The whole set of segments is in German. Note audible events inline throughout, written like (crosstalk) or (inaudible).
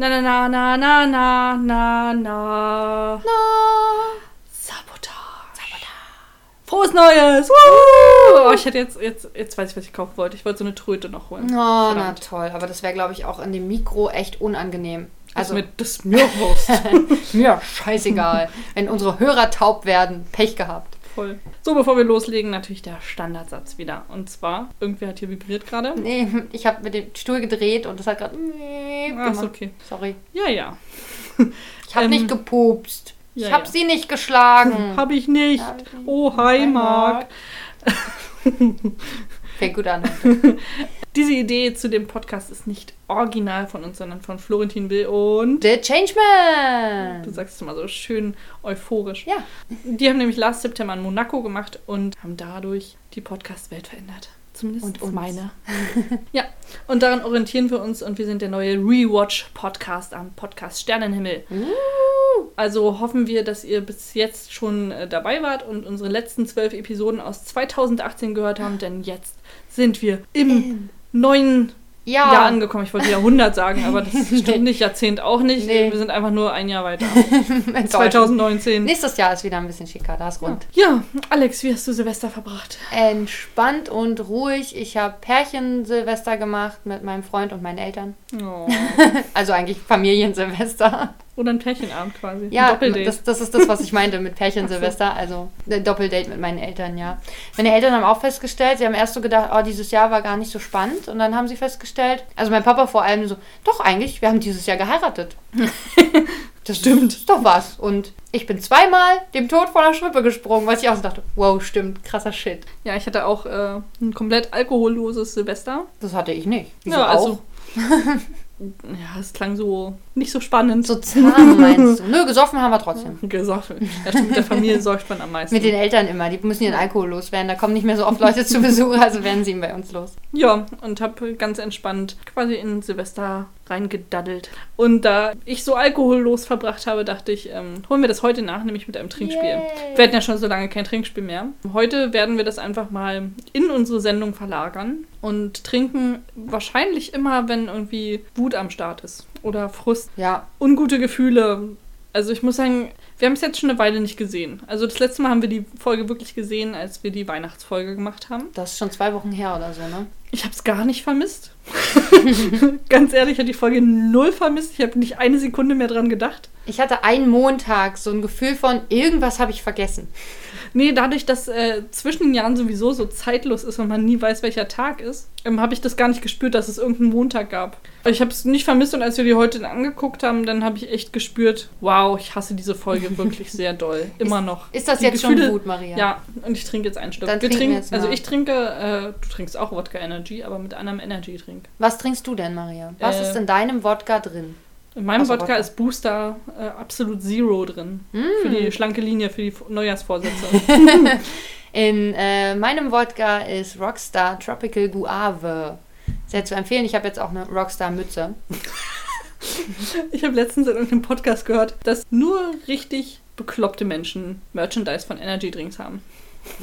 Na na na na na na na na. Sabotage. Frohes Neues! Woo! Oh, ich hätte jetzt, jetzt, jetzt weiß ich, was ich kaufen wollte. Ich wollte so eine Tröte noch holen. Oh, na Verdammt. toll. Aber das wäre, glaube ich, auch in dem Mikro echt unangenehm. Also mit das Mirwurst. (laughs) mir scheißegal. Wenn unsere Hörer taub werden, Pech gehabt. Voll. So, bevor wir loslegen, natürlich der Standardsatz wieder. Und zwar, irgendwer hat hier vibriert gerade. Nee, ich habe mit dem Stuhl gedreht und das hat gerade Ah, ist okay. Sorry. Ja, ja. (laughs) Ich habe Ähm, nicht gepupst. Ich ja, habe ja. sie nicht geschlagen. Hab ich nicht. Hab ich nicht. Oh, hi, Marc. (laughs) Fängt gut an. (laughs) Diese Idee zu dem Podcast ist nicht original von uns, sondern von Florentin Will und. The Changeman. Du sagst es immer so schön euphorisch. Ja. Die haben nämlich Last September in Monaco gemacht und haben dadurch die Podcast-Welt verändert. Zumindest Und uns. meine. (laughs) ja, und daran orientieren wir uns und wir sind der neue Rewatch-Podcast am Podcast Sternenhimmel. Also hoffen wir, dass ihr bis jetzt schon äh, dabei wart und unsere letzten zwölf Episoden aus 2018 gehört haben, denn jetzt sind wir im neuen Ja. Jahr angekommen. Ich wollte Jahrhundert sagen, aber das (laughs) stimmt nicht, Jahrzehnt auch nicht. Nee. Wir sind einfach nur ein Jahr weiter. (laughs) Enttäuschend. 2019. Nächstes Jahr ist wieder ein bisschen schicker, da ist rund. Ja, Alex, wie hast du Silvester verbracht? Entspannt und ruhig. Ich habe Pärchen-Silvester gemacht mit meinem Freund und meinen Eltern. Oh. (laughs) Also eigentlich Familiensilvester. Oder ein Pärchenabend quasi. Ja, das, das ist das, was ich meinte (laughs) mit Pärchen-Silvester. Also ein Doppeldate mit meinen Eltern, ja. Meine Eltern haben auch festgestellt, sie haben erst so gedacht, oh, dieses Jahr war gar nicht so spannend. Und dann haben sie festgestellt, also mein Papa vor allem so, doch eigentlich, wir haben dieses Jahr geheiratet. (laughs) Das stimmt. Ist doch was. Und ich bin zweimal dem Tod vor der Schrippe gesprungen, was ich auch so dachte, wow, stimmt, krasser Shit. ja, ich hatte auch äh, ein komplett alkoholloses Silvester. Das hatte ich nicht. Wieso ja, also. auch? (laughs) ja, es klang so nicht so spannend. So zahm meinst du? Nö, gesoffen haben wir trotzdem. (laughs) Gesoffen. Ja, stimmt, mit der Familie (laughs) säuft man am meisten. Mit den Eltern immer, die müssen ihren Alkohol loswerden. Da kommen nicht mehr so oft Leute zu Besuch, also werden sie ihn bei uns los. Ja, und habe ganz entspannt quasi in Silvester reingedaddelt. Und da ich so alkohollos verbracht habe, dachte ich, ähm, holen wir das heute nach, nämlich mit einem Trinkspiel. Yay. Wir hatten ja schon so lange kein Trinkspiel mehr. Heute werden wir das einfach mal in unsere Sendung verlagern und trinken wahrscheinlich immer, wenn irgendwie Wut am Start ist oder Frust, Ja, ungute Gefühle. Also ich muss sagen, wir haben es jetzt schon eine Weile nicht gesehen. Also das letzte Mal haben wir die Folge wirklich gesehen, als wir die Weihnachtsfolge gemacht haben. das ist schon zwei Wochen her oder so, ne? Ich habe es gar nicht vermisst. (laughs) Ganz ehrlich, ich habe die Folge null vermisst. Ich habe nicht eine Sekunde mehr dran gedacht. Ich hatte einen Montag so ein Gefühl von, irgendwas habe ich vergessen. Nee, dadurch, dass äh, zwischen den Jahren sowieso so zeitlos ist und man nie weiß, welcher Tag ist, ähm, habe ich das gar nicht gespürt, dass es irgendeinen Montag gab. Ich habe es nicht vermisst und als wir die heute angeguckt haben, dann habe ich echt gespürt, wow, ich hasse diese Folge (laughs) wirklich sehr doll. Immer noch. Ist das Die jetzt Gefühle- schon Wut, Maria? Ja, und ich trinke jetzt einen Schluck. Dann wir trinken jetzt also mal. ich trinke, äh, du trinkst auch Wodka Energy, aber mit einem Energy-Drink. Was trinkst du denn, Maria? Was Äh, ist in deinem Wodka drin? In meinem Außer Wodka ist Booster äh, Absolut Zero drin. Für Mm. die schlanke Linie, für die Neujahrsvorsätze. (laughs) In äh, meinem Wodka ist Rockstar Tropical Guave. Sehr zu empfehlen. Ich habe jetzt auch eine Rockstar-Mütze. (laughs) ich habe letztens in irgendeinem Podcast gehört, dass nur richtig bekloppte Menschen Merchandise von Energy Drinks haben.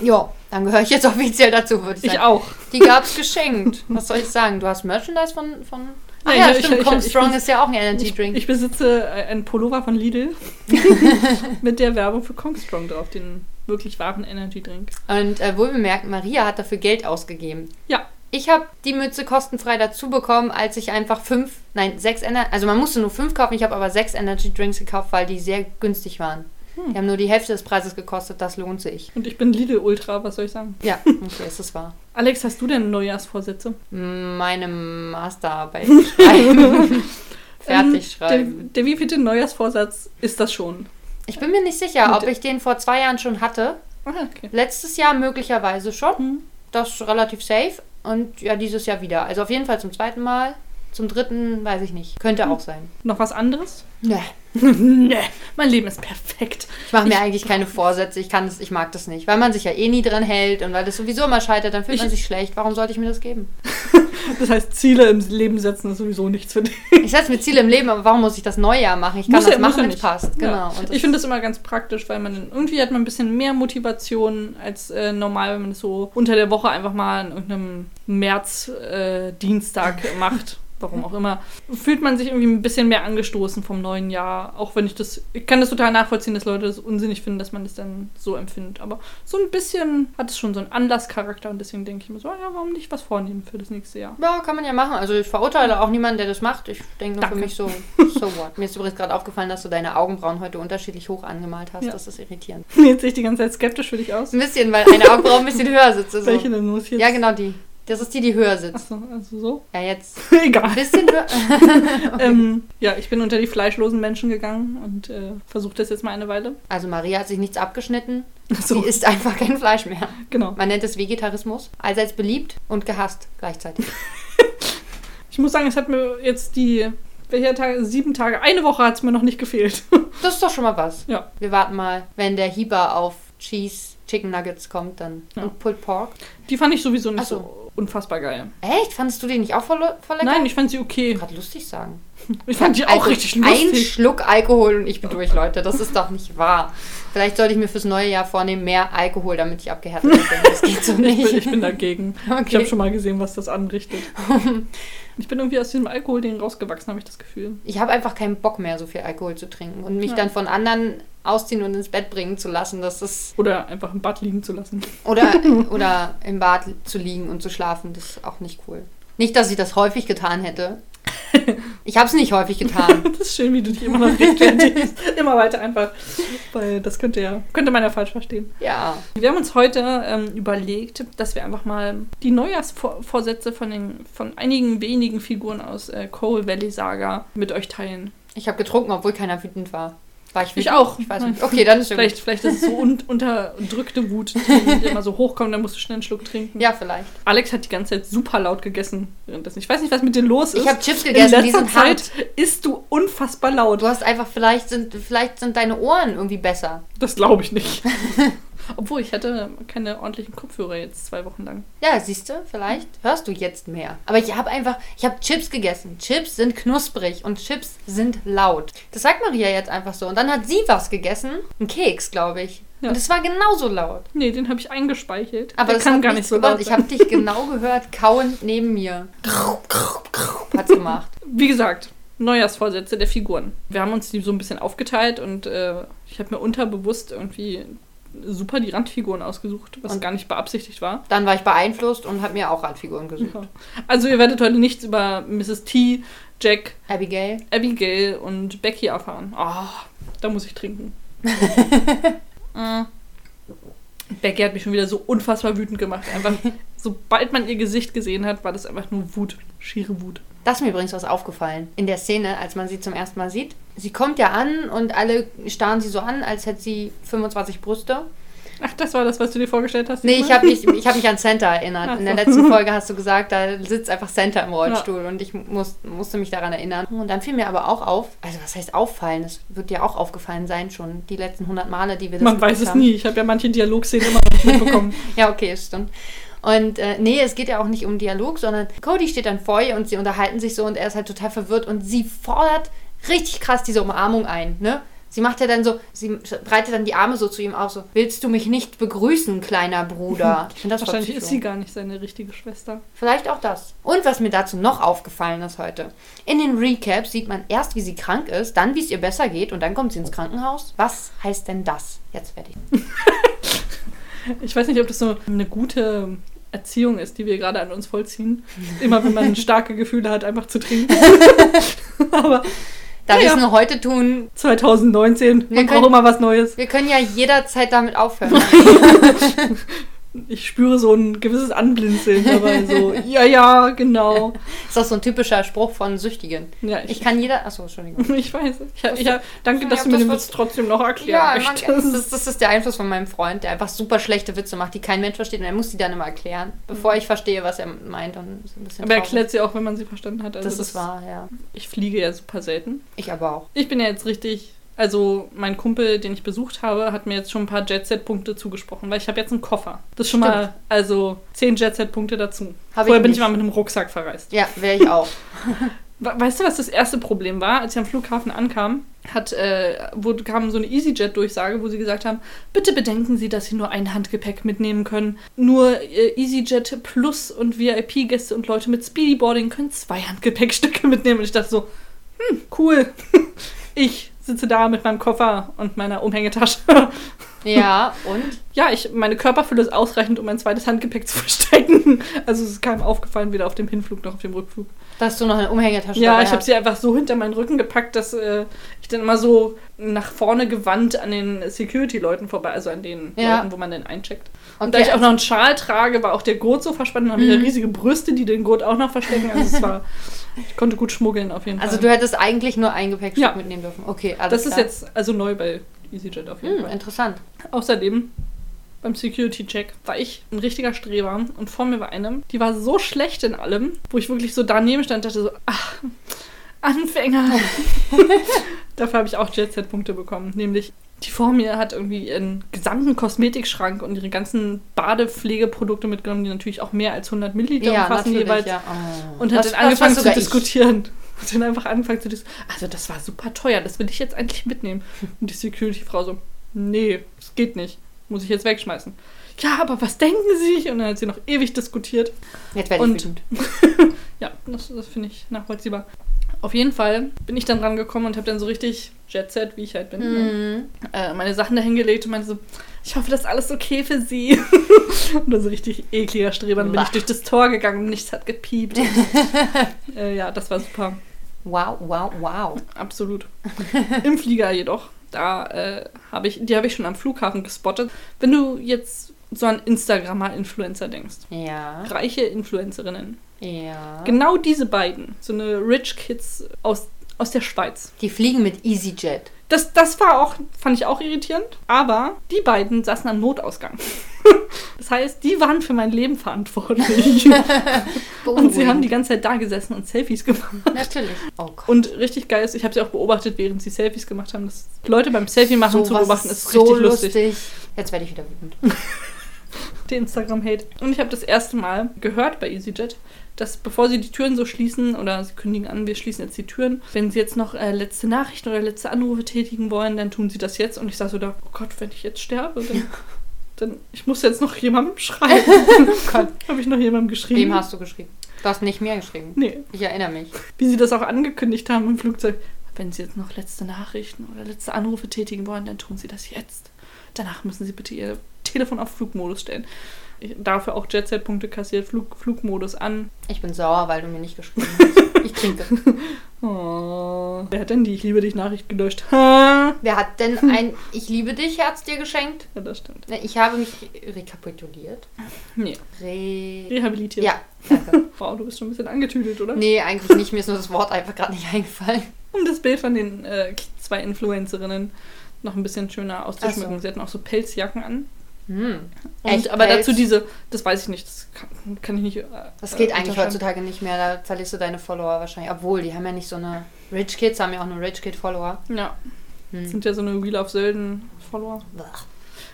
Ja, dann gehöre ich jetzt offiziell dazu, würde ich Ich sagen. auch. Die gab es geschenkt. Was soll ich sagen? Du hast Merchandise von. von ah ja, ich- stimmt. ich- Kong ich- Strong ich- ist ja auch ein Energy Ich, Drink. ich besitze einen Pullover von Lidl (laughs) mit der Werbung für Kong Strong drauf, den wirklich wahren Energy Drink. Und äh, wohl bemerkt, Maria hat dafür Geld ausgegeben. Ja, Ich habe die Mütze kostenfrei dazu bekommen, als ich einfach fünf, nein, sechs Energy, also man musste nur fünf kaufen, ich habe aber sechs Energy Drinks gekauft, weil die sehr günstig waren. Hm. Die haben nur die Hälfte des Preises gekostet, das lohnt sich. und ich bin Lidl Ultra, was soll ich sagen? Ja, okay, ist das wahr. (laughs) Alex, hast du denn Neujahrsvorsätze? Meine Masterarbeit (laughs) schreiben. Fertig Ähm, schreiben. Der, der wievielte Neujahrsvorsatz ist das schon? Ich bin mir nicht sicher, ob ich den vor zwei Jahren schon hatte. Ah, okay. Letztes Jahr möglicherweise schon. Hm. Das ist relativ safe. Und ja, dieses Jahr wieder. Also auf jeden Fall zum zweiten Mal. Zum dritten weiß ich nicht. Könnte auch sein. Noch was anderes? Nee. (laughs) nee, mein Leben ist perfekt. Ich mache mir eigentlich keine Vorsätze. Ich kann das, ich mag das nicht. Weil man sich ja eh nie dran hält und weil das sowieso immer scheitert, dann fühlt Ich- man sich schlecht. Warum sollte ich mir das geben? (laughs) Das heißt, Ziele im Leben setzen ist sowieso nichts für dich. Ich setze mir Ziele im Leben, aber warum muss ich das Neujahr machen? Ich kann Muss das ja- machen, wenn es passt. Genau. Ja. Ich finde das immer ganz praktisch, weil man irgendwie hat man ein bisschen mehr Motivation als äh, normal, wenn man das so unter der Woche einfach mal an irgendeinem März äh, (laughs) macht. Warum auch immer, fühlt man sich irgendwie ein bisschen mehr angestoßen vom neuen Jahr. Auch wenn ich das, ich kann das total nachvollziehen, dass Leute das unsinnig finden, dass man das dann so empfindet. Aber so ein bisschen hat es schon so einen Anlasscharakter und deswegen denke ich mir so, ja, warum nicht was vornehmen für das nächste Jahr? Ja, kann man ja machen. Also ich verurteile auch niemanden, der das macht. Ich denke nur Danke. für mich so, so what. Mir ist übrigens gerade aufgefallen, dass du deine Augenbrauen heute unterschiedlich hoch angemalt hast. Ja. Das ist irritierend. (laughs) Jetzt sehe ich die ganze Zeit skeptisch für dich aus. Ein bisschen, weil eine Augenbraue ein bisschen höher sitzt. So. Welche denn muss jetzt? Ja, genau die. Das ist die, die höher sitzt. Achso, also so. Ja, jetzt (laughs) Egal. ein bisschen höher. (laughs) Ähm, ja, ich bin unter die fleischlosen Menschen gegangen und äh, versuche das jetzt mal eine Weile. Also Maria hat sich nichts abgeschnitten. So, Sie isst einfach kein Fleisch mehr. genau. Man nennt es Vegetarismus. Allseits beliebt und gehasst gleichzeitig. (laughs) Ich muss sagen, es hat mir jetzt die, welcher Tag, sieben Tage, eine Woche hat es mir noch nicht gefehlt. Das ist doch schon mal was. ja. Wir warten mal, wenn der Hieber auf Cheese Chicken Nuggets kommt, dann Ja. und Pulled Pork. Die fand ich sowieso nicht Ach so. so unfassbar geil. Echt? Fandest du die nicht auch voll, voll lecker? Nein, ich fand sie okay. gerade lustig sagen. (laughs) Ich fand die auch Also, richtig Ein lustig. Schluck Alkohol und ich bin durch, Leute. Das ist doch nicht wahr. Vielleicht sollte ich mir fürs neue Jahr vornehmen, mehr Alkohol, damit ich abgehärtet bin. (laughs) Das geht so Ich bin, nicht. ich bin dagegen. Ich Okay. habe schon mal gesehen, was das anrichtet. (laughs) Ich bin irgendwie aus diesem Alkohol-Ding rausgewachsen, habe ich das Gefühl. Ich habe einfach keinen Bock mehr, so viel Alkohol zu trinken und mich Ja. dann von anderen ausziehen und ins Bett bringen zu lassen. Das ist Oder einfach im Bad liegen zu lassen. oder (laughs) oder im Bad zu liegen und zu schlafen, das ist auch nicht cool. Nicht, dass ich das häufig getan hätte. Ich habe es nicht häufig getan. (laughs) Das ist schön, wie du dich immer noch rechtfertigst. immer weiter einfach. Weil das könnte ja, könnte man ja falsch verstehen. Ja. Wir haben uns heute ähm, überlegt, dass wir einfach mal die Neujahrsvorsätze von, den, von einigen wenigen Figuren aus äh, Coal Valley Saga mit euch teilen. Ich habe getrunken, obwohl keiner wütend war. War ich? Ich auch. Ich weiß nicht. Okay, dann ist Vielleicht, gut. vielleicht ist es so (laughs) un unterdrückte Wut, die immer so hochkommt, dann musst du schnell einen Schluck trinken. Ja, vielleicht. Alex hat die ganze Zeit super laut gegessen währenddessen. Ich weiß nicht, was mit dir los ist. Ich habe Chips In gegessen, die letzter sind Zeit hart. isst du unfassbar laut. Du hast einfach, vielleicht sind, vielleicht sind deine Ohren irgendwie besser. Das glaube ich nicht. (laughs) Obwohl, ich hatte keine ordentlichen Kopfhörer jetzt zwei Wochen lang. Ja, siehst du, vielleicht hörst du jetzt mehr. Aber ich habe einfach, ich habe Chips gegessen. Chips sind knusprig und Chips sind laut. Das sagt Maria jetzt einfach so. Und dann hat sie was gegessen. Ein Keks, glaube ich. Ja. Und es war genauso laut. Nee, den habe ich eingespeichert. Aber Der das kann hat gar nicht so laut Ich sein. habe dich genau (laughs) gehört, kauend neben mir. Hat's gemacht. Wie gesagt, Neujahrsvorsätze der Figuren. Wir haben uns die so ein bisschen aufgeteilt und äh, ich habe mir unterbewusst irgendwie super die Randfiguren ausgesucht, was Und- gar nicht beabsichtigt war. Dann war ich beeinflusst und habe mir auch Randfiguren gesucht. Ja. Also ihr werdet heute nichts über Mrs. T, Jack, Abigail. Abigail und Becky erfahren. Ah, da muss ich trinken. Mm. (laughs) Becky hat mich schon wieder so unfassbar wütend gemacht. Einfach, (laughs) sobald man ihr Gesicht gesehen hat, war das einfach nur Wut, schiere Wut. Das ist mir übrigens was aufgefallen. In der Szene, als man sie zum ersten Mal sieht. Sie kommt ja an und alle starren sie so an, als hätte sie 25 Brüste. Ach, das war das, was du dir vorgestellt hast? Nee, ich habe mich, ich hab mich an Santa erinnert. Ach In der so. letzten Folge hast du gesagt, da sitzt einfach Santa im Rollstuhl und ich muss, musste mich daran erinnern. Und dann fiel mir aber auch auf, also was heißt auffallen? Das wird dir auch aufgefallen sein schon, die letzten 100 Male, die wir das Man weiß es haben. nie. Ich habe ja manche Dialogszenen immer noch nicht mitbekommen. (laughs) Ja, okay, stimmt. Und äh, nee, es geht ja auch nicht um Dialog, sondern Cody steht dann vor ihr und sie unterhalten sich so und er ist halt total verwirrt und sie fordert richtig krass diese Umarmung ein, ne? Sie macht ja dann so, sie breitet dann die Arme so zu ihm auf, so, willst du mich nicht begrüßen, kleiner Bruder? (laughs) Ich finde das Wahrscheinlich ist sie gar nicht seine richtige Schwester. Vielleicht auch das. Und was mir dazu noch aufgefallen ist heute. In den Recaps sieht man erst, wie sie krank ist, dann, wie es ihr besser geht und dann kommt sie ins Krankenhaus. Was heißt denn das? Jetzt werde ich. (laughs) Ich weiß nicht, ob das so eine gute Erziehung ist, die wir gerade an uns vollziehen. Immer wenn man starke Gefühle hat, einfach zu trinken. (laughs) Aber Da Ja, wir es nur heute tun, 2019, Wir man können- braucht immer was Neues. wir können ja jederzeit damit aufhören. (laughs) Ich spüre so ein gewisses Anblinzeln dabei. So, (laughs) ja, ja, genau. ist das so ein typischer Spruch von Süchtigen. Ja, Ich ich, kann jeder. Achso, Entschuldigung. (laughs) ich weiß. Ich, ich, danke, dass du das mir den Witz trotzdem noch erklären Ja, man, möchtest. das, das ist der Einfluss von meinem Freund, der einfach super schlechte Witze macht, die kein Mensch versteht und er muss die dann immer erklären, bevor ich verstehe, was er meint. Und ist ein bisschen Aber er erklärt sie auch, wenn man sie verstanden hat. Also Das ist wahr, ja. Ich fliege ja super selten. Ich aber auch. Ich bin ja jetzt richtig. Also, mein Kumpel, den ich besucht habe, hat mir jetzt schon ein paar Jet-Set-Punkte zugesprochen, weil ich habe jetzt einen Koffer. Das ist schon Stimmt. mal, also, 10 Jet-Set-Punkte dazu. Hab Vorher ich bin ich nicht. mal mit einem Rucksack verreist. Ja, wäre ich auch. (laughs) Weißt du, was das erste Problem war, als ich am Flughafen ankam? Hat, äh, wo kam so eine EasyJet-Durchsage, wo sie gesagt haben, bitte bedenken Sie, dass Sie nur ein Handgepäck mitnehmen können. Nur äh, EasyJet Plus und VIP-Gäste und Leute mit Speedyboarding können zwei Handgepäckstücke (laughs) mitnehmen. Und ich dachte so, hm, cool. (laughs) ich sitze da mit meinem Koffer und meiner Umhängetasche. Ja, (laughs) und? Ja, ich, meine Körperfülle ist ausreichend, um mein zweites Handgepäck zu (laughs) verstecken. Also es ist keinem aufgefallen, weder auf dem Hinflug noch auf dem Rückflug. Dass du noch eine Umhängetasche Ja, ich habe sie einfach so hinter meinen Rücken gepackt, dass äh, ich dann immer so nach vorne gewandt an den Security-Leuten vorbei, also an den Ja. Leuten, wo man den eincheckt. Und Okay, da ich auch noch einen Schal trage, war auch der Gurt so verspannt und habe ja riesige Brüste, die den Gurt auch noch verstecken. Also es war, (laughs) ich konnte gut schmuggeln auf jeden Also Fall. du hättest eigentlich nur ein Gepäckstück Ja. mitnehmen dürfen. Okay, alles das ist klar. jetzt also neu bei EasyJet auf jeden Hm, Fall. interessant. Außerdem beim Security-Check war ich ein richtiger Streber und vor mir war eine, die war so schlecht in allem, wo ich wirklich so daneben stand und dachte so, ach, Anfänger. (laughs) Dafür habe ich auch Jet-Set-Punkte bekommen. Nämlich, die vor mir hat irgendwie ihren gesamten Kosmetikschrank und ihre ganzen Badepflegeprodukte mitgenommen, die natürlich auch mehr als 100 Milliliter Ja, umfassen jeweils. ja. Oh. Und hat Das- dann angefangen zu sogar ich. diskutieren. (laughs) Und dann einfach angefangen zu diskutieren. Also das war super teuer, das will ich jetzt eigentlich mitnehmen. Und die Security-Frau so, nee, das geht nicht. Muss ich jetzt wegschmeißen. Ja, aber was denken Sie? Und dann hat sie noch ewig diskutiert. Jetzt werde ich Und-. (laughs) Ja, das, das finde ich nachvollziehbar. Auf jeden Fall bin ich dann rangekommen und habe dann so richtig Jet-Set, wie ich halt bin, ne? Mhm. äh, meine Sachen dahingelegt und meinte so, ich hoffe, das ist alles okay für Sie. (laughs) und dann so richtig ekliger Streber. Bin ich durch das Tor gegangen und nichts hat gepiept. (laughs) äh, ja, das war super. Wow, wow, wow. Absolut. Im Flieger jedoch, da äh, habe ich, die habe ich schon am Flughafen gespottet. Wenn du jetzt so an Instagrammer-Influencer denkst, Ja. reiche Influencerinnen, Ja. genau diese beiden, so eine Rich Kids aus, aus der Schweiz. Die fliegen mit EasyJet. Das, das war auch, fand ich auch irritierend, aber die beiden saßen am Notausgang. (laughs) Das heißt, die waren für mein Leben verantwortlich. (laughs) Und sie haben die ganze Zeit da gesessen und Selfies gemacht. Natürlich. Oh. Und richtig geil ist, ich habe sie auch beobachtet, während sie Selfies gemacht haben. Das Leute beim Selfie machen zu Sowas beobachten, ist so richtig lustig. lustig. Jetzt werde ich wieder wütend. (laughs) Der Instagram-Hate. Und ich habe das erste Mal gehört bei EasyJet, dass bevor sie die Türen so schließen oder sie kündigen an, wir schließen jetzt die Türen, wenn sie jetzt noch äh, letzte Nachrichten oder letzte Anrufe tätigen wollen, dann tun sie das jetzt. Und ich saß so da, oh Gott, wenn ich jetzt sterbe, dann, dann ich muss jetzt noch jemandem (laughs) schreiben. Gott. (laughs) habe ich noch jemandem geschrieben? Wem hast du geschrieben? Du hast nicht mir geschrieben. Nee, Ich erinnere mich. wie sie das auch angekündigt haben im Flugzeug. Wenn sie jetzt noch letzte Nachrichten oder letzte Anrufe tätigen wollen, dann tun sie das jetzt. Danach müssen sie bitte ihr Telefon auf Flugmodus stellen. Ich, dafür auch Jet-Set-Punkte kassiert, Flug, Flugmodus an. Ich bin sauer, weil du mir nicht geschrieben hast. (laughs) Ich trinke. (laughs) Oh. Wer hat denn die Ich liebe dich Nachricht gelöscht? Wer hat denn ein Ich liebe dich Herz dir geschenkt? Ja, das stimmt. Ich habe mich rekapituliert. Nee, Re rehabilitiert. ja, danke. (laughs) Wow, du bist schon ein bisschen angetüdelt, oder? Nee, eigentlich nicht. Mir ist nur das Wort einfach gerade nicht eingefallen. Um das Bild von den äh, zwei Influencerinnen noch ein bisschen schöner auszuschmücken. So. Sie hatten auch so Pelzjacken an. Hm. Und, Echt aber dazu diese, das weiß ich nicht, das kann, kann ich nicht. Äh, Das geht äh, eigentlich heutzutage nicht mehr. Da verlierst du deine Follower wahrscheinlich. Obwohl, die haben ja nicht so eine. Rich Kids haben ja auch nur Rich Kid Follower. Ja, Hm. sind ja so eine Wheel of Sölden-Follower.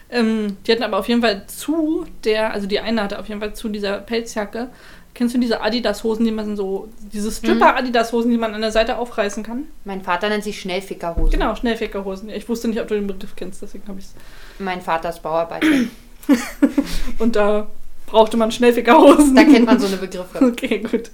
Ähm, die hatten aber auf jeden Fall zu der, also die eine hatte auf jeden Fall zu dieser Pelzjacke. Kennst du diese Adidas-Hosen, die man so, diese Stripper-Adidas-Hosen, die man an der Seite aufreißen kann? Mein Vater nennt sie Schnellfickerhosen. Genau, Schnellfickerhosen. Ich wusste nicht, ob du den Begriff kennst, deswegen habe ich es. Mein Vater ist Bauarbeiter. (laughs) Und da brauchte man Schnellfickerhosen. da kennt man so eine Begriffe. (laughs) Okay, gut.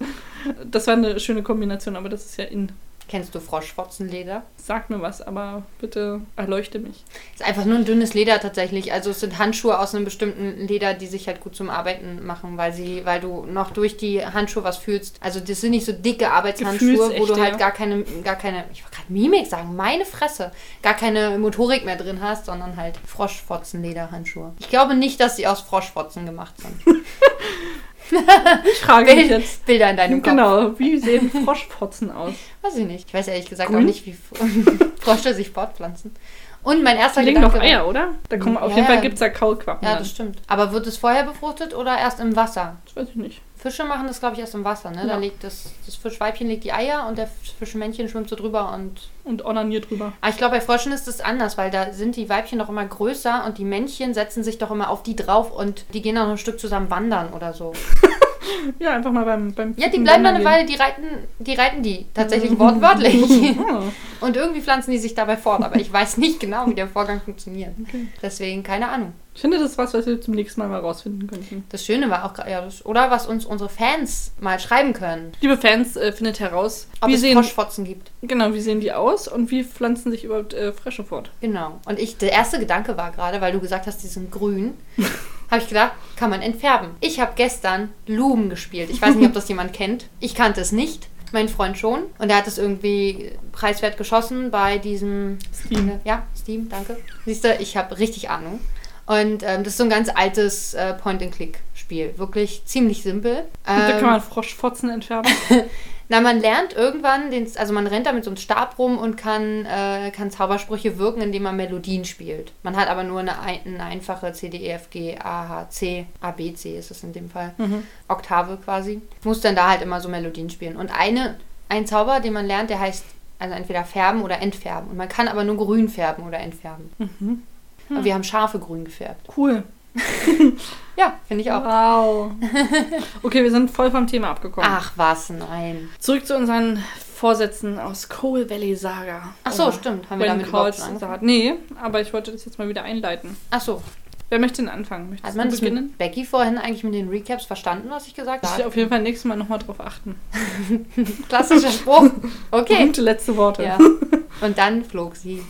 Das war eine schöne Kombination, aber das ist ja in. Kennst du Froschwotzenleder? Sag mir was, aber bitte erleuchte mich. Ist einfach nur ein dünnes Leder tatsächlich. Also es sind Handschuhe aus einem bestimmten Leder, die sich halt gut zum Arbeiten machen, weil sie, weil du noch durch die Handschuhe was fühlst. Also das sind nicht so dicke Arbeitshandschuhe, wo du halt gar keine, gar keine, ich wollte gerade Mimik sagen, meine Fresse, gar keine Motorik mehr drin hast, sondern halt Froschwotzenlederhandschuhe. Ich glaube nicht, dass sie aus Froschwotzen gemacht sind. (laughs) (laughs) Ich frage mich jetzt. Bilder in deinem Kopf. Genau, wie sehen Froschpotzen aus? Weiß ich nicht. Ich weiß ehrlich gesagt Grün? auch nicht, wie (laughs) Frösche sich fortpflanzen. Und mein erster Die Gedanke doch war- Eier, oder? Da kommen auf Ja, jeden Fall gibt es da Kaulquappen. Ja, dann. das stimmt. Aber wird es vorher befruchtet oder erst im Wasser? das weiß ich nicht. Fische machen das, glaube ich, erst im Wasser, ne? Da Ja. legt das, das Fischweibchen legt die Eier und der Fischmännchen schwimmt so drüber und. Und onaniert drüber. Aber ich glaube, bei Fröschen ist es anders, weil da sind die Weibchen doch immer größer und die Männchen setzen sich doch immer auf die drauf und die gehen auch noch ein Stück zusammen wandern oder so. (laughs) Ja, einfach mal beim. beim Ja, die bleiben dann eine Weile, die reiten die, reiten die tatsächlich wortwörtlich. (laughs) Und irgendwie pflanzen die sich dabei fort, aber ich weiß nicht genau, wie der Vorgang funktioniert. Deswegen keine Ahnung. Ich finde, das ist was, was wir zum nächsten Mal mal rausfinden könnten. Das Schöne war auch, ja, das, oder was uns unsere Fans mal schreiben können, Liebe Fans, äh, findet heraus, ob wie es sehen, Froschfotzen gibt. genau, wie sehen die aus und wie pflanzen sich überhaupt äh, Frösche fort? Genau. Und ich, der erste Gedanke war gerade, weil du gesagt hast, die sind grün, (laughs) habe ich gedacht, kann man entfärben. Ich habe gestern Lumen gespielt. Ich weiß nicht, ob das jemand kennt. Ich kannte es nicht. Mein Freund schon. Und er hat es irgendwie preiswert geschossen bei diesem Steam. Ja, Steam, danke. Siehst du, ich habe richtig Ahnung. Und ähm, das ist so ein ganz altes äh, Point-and-Click-Spiel. Wirklich ziemlich simpel. Und da Ähm, kann man Froschfotzen entfärben. (laughs) na, man lernt irgendwann, den, also man rennt da mit so einem Stab rum und kann, äh, kann Zaubersprüche wirken, indem man Melodien spielt. Man hat aber nur eine, ein- eine einfache C, D, E, F, G, A, H, C, A, B, C ist es in dem Fall. Mhm. Oktave quasi. Muss dann da halt immer so Melodien spielen. Und eine, ein Zauber, den man lernt, der heißt also entweder färben oder entfärben. Und man kann aber nur grün färben oder entfärben. Mhm. Aber wir haben scharfe grün gefärbt. Cool. (laughs) Ja, finde ich auch. Wow. Okay, wir sind voll vom Thema abgekommen. Ach was, nein. Zurück zu unseren Vorsätzen aus Coal Valley Saga. Ach so, Oder stimmt. Haben wir damit überhaupt schon angefangen? Nee, aber ich wollte das jetzt mal wieder einleiten. Ach so. Wer möchte denn anfangen? Möchtest Hat man du das beginnen? Becky vorhin eigentlich mit den Recaps verstanden, was ich gesagt Muss ich habe? auf jeden Fall nächstes Mal nochmal drauf achten. (laughs) Klassischer Spruch. (laughs) Okay. Gute letzte Worte. Ja. Und dann flog sie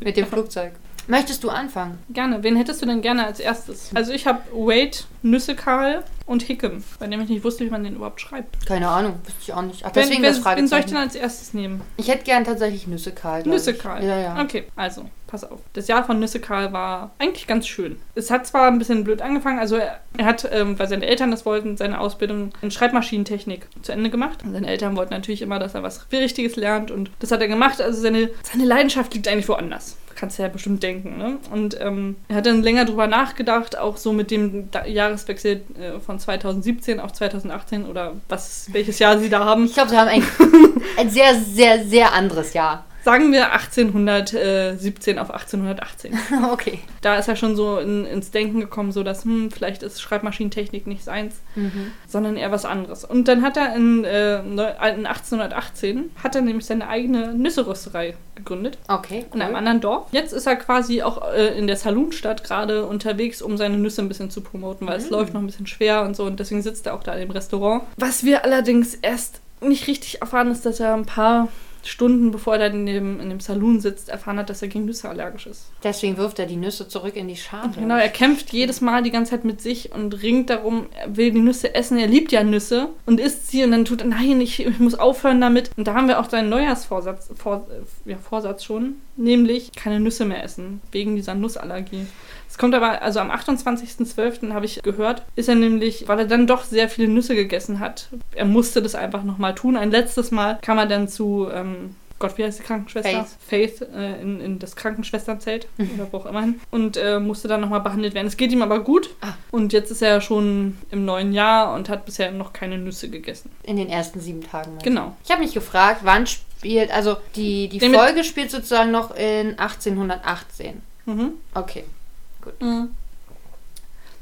mit dem Flugzeug. Möchtest du anfangen? Gerne. Wen hättest du denn gerne als erstes? Also ich habe Wade, Nüssekal und Hickam, bei dem ich nicht wusste, wie man den überhaupt schreibt. Keine Ahnung, wüsste ich auch nicht. Ach, Wen, deswegen wer, das wen soll ich denn als erstes nehmen? Ich hätte gern tatsächlich ich. Nüssekal. Ja, ja. Okay, also, pass auf. Das Jahr von Nüssekal war eigentlich ganz schön. Es hat zwar ein bisschen blöd angefangen, also er, er hat, ähm, weil seine Eltern das wollten, seine Ausbildung in Schreibmaschinentechnik zu Ende gemacht. Und seine Eltern wollten natürlich immer, dass er was Richtiges lernt und das hat er gemacht. Also seine, seine Leidenschaft liegt eigentlich woanders. Kannst du ja bestimmt denken. Ne? Und ähm, er hat dann länger drüber nachgedacht, auch so mit dem da Jahreswechsel äh, von 2017 auf 2018 oder was, welches Jahr sie da haben. Ich glaube, sie haben ein, (laughs) ein sehr, sehr, sehr anderes Jahr. Sagen wir 1817 auf 1818. (laughs) okay. Da ist er schon so in, ins Denken gekommen, so dass, hm, vielleicht ist Schreibmaschinentechnik nicht seins, Mhm. sondern eher was anderes. Und dann hat er in, äh, neu- in 1818 hat er nämlich seine eigene Nüsserösterei gegründet Okay. in einem Cool. anderen Dorf. Jetzt ist er quasi auch äh, in der Saloonstadt gerade unterwegs, um seine Nüsse ein bisschen zu promoten, weil es Mm. läuft noch ein bisschen schwer und so und deswegen sitzt er auch da im Restaurant. Was wir allerdings erst nicht richtig erfahren, ist, dass er ein paar Stunden bevor er in dem, in dem Saloon sitzt, erfahren hat, dass er gegen Nüsse allergisch ist. Deswegen wirft er die Nüsse zurück in die Schale. Genau, er kämpft jedes Mal die ganze Zeit mit sich und ringt darum, er will die Nüsse essen, er liebt ja Nüsse und isst sie und dann tut er, nein, ich, ich muss aufhören damit. Und da haben wir auch seinen Neujahrsvorsatz vor, ja, Vorsatz schon, nämlich keine Nüsse mehr essen, wegen dieser Nussallergie. Es kommt aber, also am 28.12. habe ich gehört, ist er nämlich, weil er dann doch sehr viele Nüsse gegessen hat, er musste das einfach nochmal tun. Ein letztes Mal kam er dann zu, ähm, Gott, wie heißt die Krankenschwester? Faith. Faith äh, in, in das Krankenschwesternzelt oder wo auch immer hin. Und äh, musste dann nochmal behandelt werden. Es geht ihm aber gut. Ah. Und jetzt ist er schon im neuen Jahr und hat bisher noch keine Nüsse gegessen. In den ersten sieben Tagen. du? Genau. Ich habe mich gefragt, wann spielt, also die, die Folge spielt sozusagen noch in 1818. Mhm. Okay.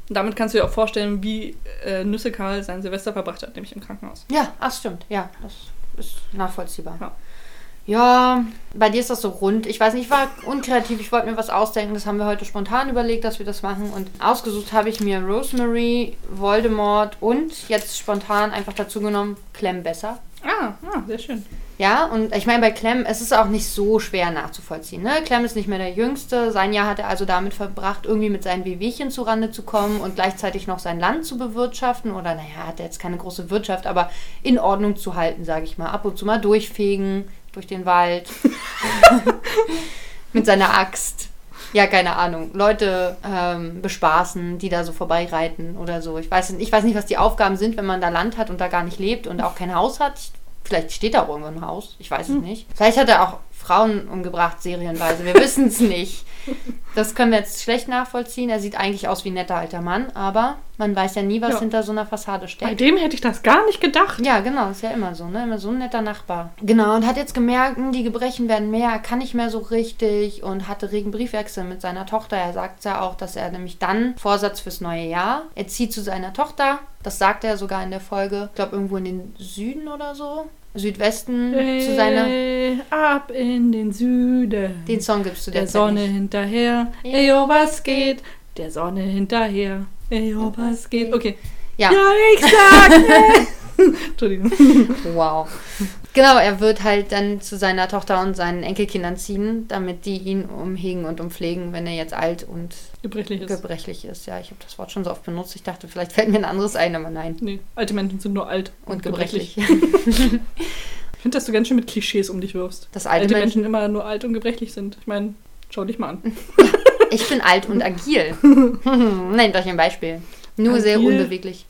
Und damit kannst du dir auch vorstellen, wie äh, Nüsse Karl sein Silvester verbracht hat, nämlich im Krankenhaus. Ja, ach stimmt. Ja, das ist nachvollziehbar. Ja. Ja, bei dir ist das so rund. Ich weiß nicht, ich war unkreativ. Ich wollte mir was ausdenken. Das haben wir heute spontan überlegt, dass wir das machen. Und ausgesucht habe ich mir Rosemary, Voldemort und jetzt spontan einfach dazu genommen Clem besser. Ah, ah sehr schön. Ja, und ich meine, bei Clem, es ist auch nicht so schwer nachzuvollziehen. Ne? Clem ist nicht mehr der Jüngste. Sein Jahr hat er also damit verbracht, irgendwie mit seinen Wehwehchen zurande zu kommen und gleichzeitig noch sein Land zu bewirtschaften. Oder, naja, hat er jetzt keine große Wirtschaft, aber in Ordnung zu halten, sage ich mal. Ab und zu mal durchfegen durch den Wald. (laughs) mit seiner Axt. Ja, keine Ahnung. Leute ähm, bespaßen, die da so vorbeireiten oder so. Ich weiß, ich weiß nicht, was die Aufgaben sind, wenn man da Land hat und da gar nicht lebt und auch kein Haus hat. Ich, vielleicht steht da auch irgendwo ein Haus. Ich weiß es nicht. Vielleicht hat er auch Frauen umgebracht, serienweise. Wir wissen es nicht. (laughs) Das können wir jetzt schlecht nachvollziehen. Er sieht eigentlich aus wie ein netter alter Mann, aber man weiß ja nie, was Ja. hinter so einer Fassade Bei steckt. dem hätte ich das gar nicht gedacht. Ja, genau, ist ja immer so, ne? Immer so ein netter Nachbar. Genau, und hat jetzt gemerkt, hm, die Gebrechen werden mehr, er kann nicht mehr so richtig und hatte regen Briefwechsel mit seiner Tochter. Er sagt ja auch, dass er nämlich dann Vorsatz fürs neue Jahr. Er zieht zu seiner Tochter, das sagt er sogar in der Folge, ich glaube irgendwo in den Süden oder so. Südwesten zu seiner. Hey, ab in den Süden. Den Song gibst du der, der Sonne nicht. hinterher. Ey, oh, was geht? Der Sonne hinterher. Ey, oh, was geht? Okay. Ja. Ja, ich sag. (laughs) Entschuldigung. Wow. Genau, er wird halt dann zu seiner Tochter und seinen Enkelkindern ziehen, damit die ihn umhegen und umpflegen, wenn er jetzt alt und Gebrechlich ist. gebrechlich ist. Ja, ich habe das Wort schon so oft benutzt. Ich dachte, vielleicht fällt mir ein anderes ein, aber nein. Nee, alte Menschen sind nur alt Und gebrechlich. (laughs) Ich finde, dass du ganz schön mit Klischees um dich wirfst. Das alte alte Menschen- Menschen immer nur alt und gebrechlich sind. Ich meine, schau dich mal an. (laughs) Ich bin alt und agil. (laughs) Nennt euch ein Beispiel. Nur sehr Agil? unbeweglich.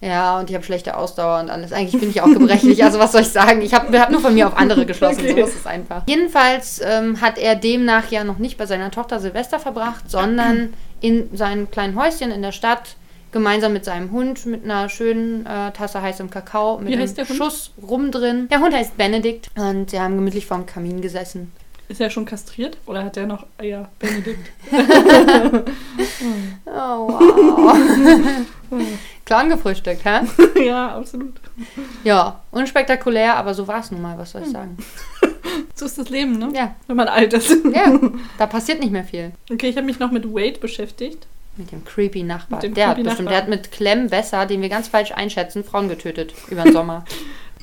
Ja, und ich habe schlechte Ausdauer und alles. Eigentlich bin ich auch gebrechlich. Also was soll ich sagen? Ich habe hab nur von mir auf andere geschlossen. Okay. So ist es einfach. Jedenfalls ähm, hat er demnach ja noch nicht bei seiner Tochter Silvester verbracht, sondern in seinem kleinen Häuschen in der Stadt gemeinsam mit seinem Hund mit einer schönen äh, Tasse heißem Kakao mit einem? Schuss rum drin. Der Hund heißt Benedikt und sie haben gemütlich vorm Kamin gesessen. Ist er schon kastriert? Oder hat er noch Eier? Benedikt. (laughs) (laughs) Oh, wow. (laughs) Klar angefrühstückt, hä? (laughs) ja, absolut. Ja, unspektakulär, aber so war es nun mal, was soll ich sagen. So ist das Leben, ne? Ja, Wenn man alt ist. ja, (laughs) da passiert nicht mehr viel. Okay, ich habe mich noch mit Wade beschäftigt. Mit dem creepy Nachbar. Dem der hat creepy bestimmt, Nachbar. der hat mit Clem Besser, den wir ganz falsch einschätzen, Frauen getötet über den (laughs) Sommer.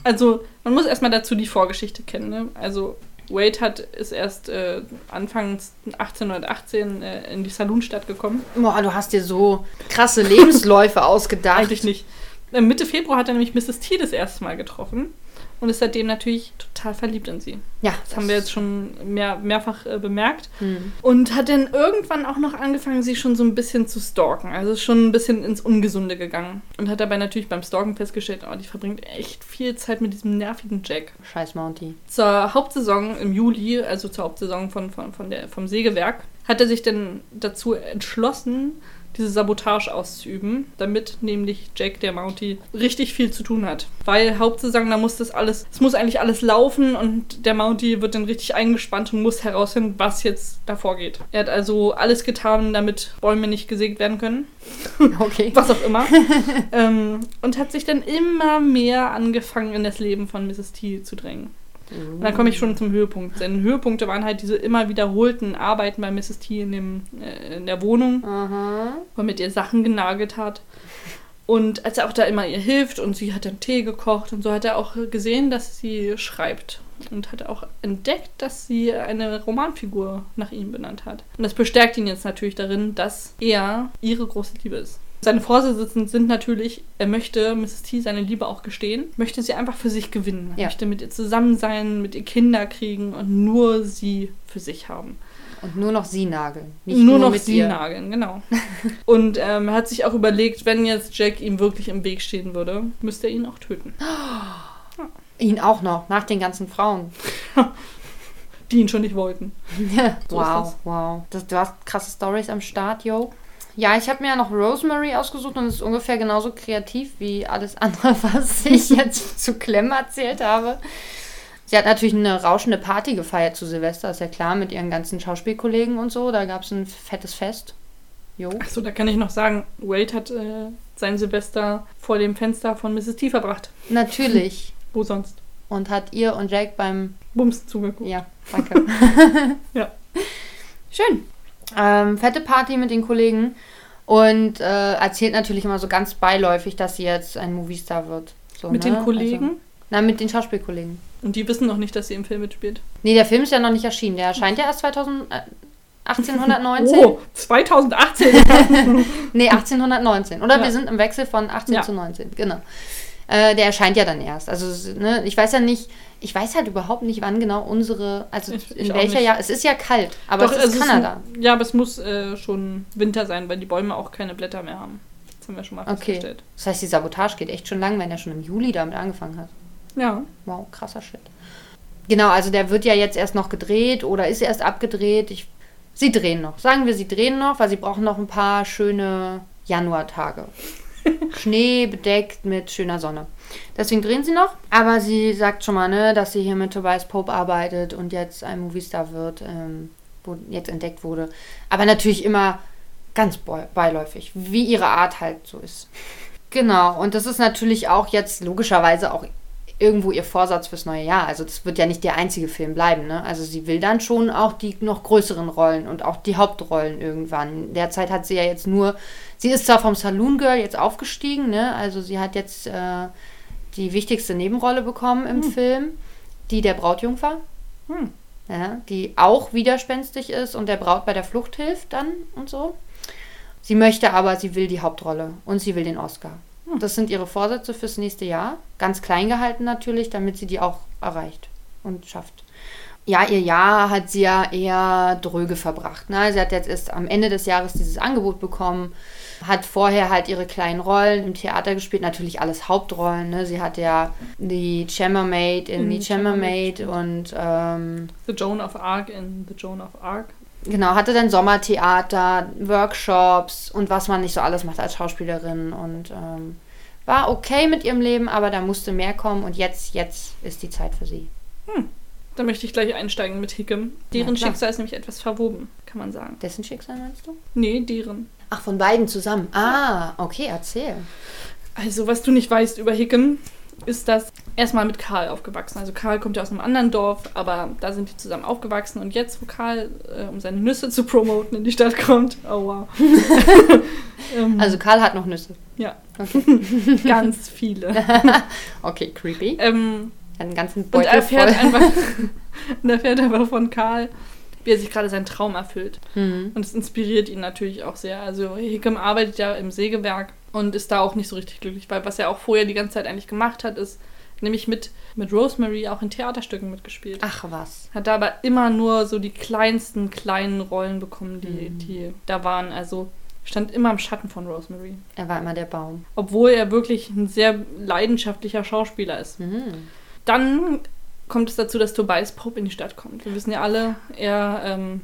Also, man muss erstmal dazu die Vorgeschichte kennen. Ne? Also, Wade hat, ist erst äh, anfangs 1818 äh, in die Saloonstadt gekommen. Boah, du hast dir so krasse Lebensläufe (laughs) ausgedacht. Eigentlich nicht. Äh, Mitte Februar hat er nämlich Mrs. T das erste Mal getroffen und ist seitdem natürlich total verliebt in sie. Ja, Das haben wir jetzt schon mehr, mehrfach äh, bemerkt. Hm. Und hat dann irgendwann auch noch angefangen, sie schon so ein bisschen zu stalken. Also ist schon ein bisschen ins Ungesunde gegangen. Und hat dabei natürlich beim Stalken festgestellt, oh, die verbringt echt viel Zeit mit diesem nervigen Jack. Scheiß Mounty. Zur Hauptsaison im Juli, also zur Hauptsaison von, von, von der, vom Sägewerk, hat er sich dann dazu entschlossen, diese Sabotage auszuüben, damit nämlich Jack, der Mountie, richtig viel zu tun hat. Weil Hauptsaison, da muss das alles, es muss eigentlich alles laufen und der Mountie wird dann richtig eingespannt und muss herausfinden, was jetzt davor geht. Er hat also alles getan, damit Bäume nicht gesägt werden können (laughs) (laughs) Okay. was auch immer. (laughs) ähm, und hat sich dann immer mehr angefangen, in das Leben von Mrs. T zu drängen. Und dann komme ich schon zum Höhepunkt. Seine Höhepunkte waren halt diese immer wiederholten Arbeiten bei Mrs. T in, dem, äh, in der Wohnung, Aha. wo er mit ihr Sachen genagelt hat. Und als er auch da immer ihr hilft und sie hat dann Tee gekocht und so hat er auch gesehen, dass sie schreibt. Und hat auch entdeckt, dass sie eine Romanfigur nach ihm benannt hat. Und das bestärkt ihn jetzt natürlich darin, dass er ihre große Liebe ist. Seine Vorsitzenden sind natürlich, er möchte Mrs. T seine Liebe auch gestehen, möchte sie einfach für sich gewinnen. Er Ja. möchte mit ihr zusammen sein, mit ihr Kinder kriegen und nur sie für sich haben. Und nur noch sie nageln. Nicht nur, noch mit sie ihr. nageln, genau. (laughs) und ähm, er hat sich auch überlegt, wenn jetzt Jack ihm wirklich im Weg stehen würde, müsste er ihn auch töten. (gasps) Ihn auch noch, nach den ganzen Frauen. (laughs) Die ihn schon nicht wollten. (laughs) So wow, wow. Das, du hast krasse Stories am Start, yo. Ja, ich habe mir ja noch Rosemary ausgesucht und es ist ungefähr genauso kreativ wie alles andere, (laughs) was ich jetzt zu Clem erzählt habe. Sie hat natürlich eine rauschende Party gefeiert zu Silvester, ist ja klar, mit ihren ganzen Schauspielkollegen und so. Da gab es ein fettes Fest. Jo. Achso, da kann ich noch sagen, Wade hat äh, sein Silvester vor dem Fenster von Mrs. T verbracht. Natürlich. (laughs) Wo sonst? Und hat ihr und Jack beim Bums zugeguckt. Ja, danke. (laughs) Ja. Schön. Ähm, fette Party mit den Kollegen und äh, erzählt natürlich immer so ganz beiläufig, dass sie jetzt ein Moviestar wird. So, Mit ne? den Kollegen. Also, na, mit den Schauspielkollegen. Und die wissen noch nicht, dass sie im Film mitspielt. Nee, der Film ist ja noch nicht erschienen. Der erscheint ja erst 2000, äh, (laughs) 1819. Oh, 2018. (laughs) Nee, 1819. Oder Ja. wir sind im Wechsel von 18 Ja. zu 19. Genau. Äh, der erscheint ja dann erst. Also, ne, ich weiß ja nicht, ich weiß halt überhaupt nicht, wann genau unsere, also Ich- ich in auch welcher. Jahr. Es ist ja kalt, aber Doch, es ist also Kanada. ja, aber es muss äh, schon Winter sein, weil die Bäume auch keine Blätter mehr haben. Das haben wir schon mal Okay. festgestellt. Das heißt, die Sabotage geht echt schon lang, wenn er schon im Juli damit angefangen hat. Ja. Wow, krasser Shit. Genau, also der wird ja jetzt erst noch gedreht oder ist erst abgedreht. Ich Sie drehen noch. Sagen wir, sie drehen noch, weil sie brauchen noch ein paar schöne Januartage. (laughs) Schnee bedeckt mit schöner Sonne. Deswegen drehen sie noch. Aber sie sagt schon mal, ne, dass sie hier mit Tobias Pope arbeitet und jetzt ein Moviestar wird, ähm, wo jetzt entdeckt wurde. Aber natürlich immer ganz beiläufig, wie ihre Art halt so ist. (laughs) Genau, und das ist natürlich auch jetzt logischerweise auch irgendwo ihr Vorsatz fürs neue Jahr. Also das wird ja nicht der einzige Film bleiben. Ne? Also sie will dann schon auch die noch größeren Rollen und auch die Hauptrollen irgendwann. Derzeit hat sie ja jetzt nur, sie ist zwar vom Saloon Girl jetzt aufgestiegen, ne? also sie hat jetzt äh, die wichtigste Nebenrolle bekommen im hm. Film, die der Brautjungfer. Hm. Ja, die auch widerspenstig ist und der Braut bei der Flucht hilft dann und so. Sie möchte aber, sie will die Hauptrolle und sie will den Oscar. Hm. Das sind ihre Vorsätze fürs nächste Jahr. Ganz klein gehalten natürlich, damit sie die auch erreicht und schafft. Ja, ihr Jahr hat sie ja eher dröge verbracht. Ne? Sie hat jetzt erst am Ende des Jahres dieses Angebot bekommen, hat vorher halt ihre kleinen Rollen im Theater gespielt, natürlich alles Hauptrollen. Ne? Sie hat ja die Chambermaid in, in The Chambermaid und ähm, The Joan of Arc in The Joan of Arc genau, hatte dann Sommertheater, Workshops und was man nicht so alles macht als Schauspielerin und ähm, war okay mit ihrem Leben, aber da musste mehr kommen und jetzt, jetzt ist die Zeit für sie. Hm. Da möchte ich gleich einsteigen mit Hickam. Deren ja, Schicksal ist nämlich etwas verwoben, kann man sagen. Dessen Schicksal meinst du? Nee, deren. Ach, von beiden zusammen. Ah, okay, erzähl. Also, was du nicht weißt über Hickam, ist das erstmal mit Karl aufgewachsen. Also Karl kommt ja aus einem anderen Dorf, aber da sind die zusammen aufgewachsen. Und jetzt, wo Karl, äh, um seine Nüsse zu promoten, in die Stadt kommt, oh wow. (laughs) ähm, also Karl hat noch Nüsse. Ja. Okay. (laughs) Ganz viele. (laughs) okay, creepy. Ähm, einen ganzen Beutel und er fährt voll. einfach, und er fährt einfach von Karl, wie er sich gerade seinen Traum erfüllt. Mhm. Und es inspiriert ihn natürlich auch sehr. Also Hickam arbeitet ja im Sägewerk und ist da auch nicht so richtig glücklich, weil was er auch vorher die ganze Zeit eigentlich gemacht hat, ist nämlich mit, mit Rosemary auch in Theaterstücken mitgespielt. Ach was. Hat da aber immer nur so die kleinsten kleinen Rollen bekommen, die, mhm. die da waren. Also stand immer im Schatten von Rosemary. Er war immer der Baum. Obwohl er wirklich ein sehr leidenschaftlicher Schauspieler ist. Mhm. Dann kommt es dazu, dass Tobias Pope in die Stadt kommt. Wir wissen ja alle, er ähm,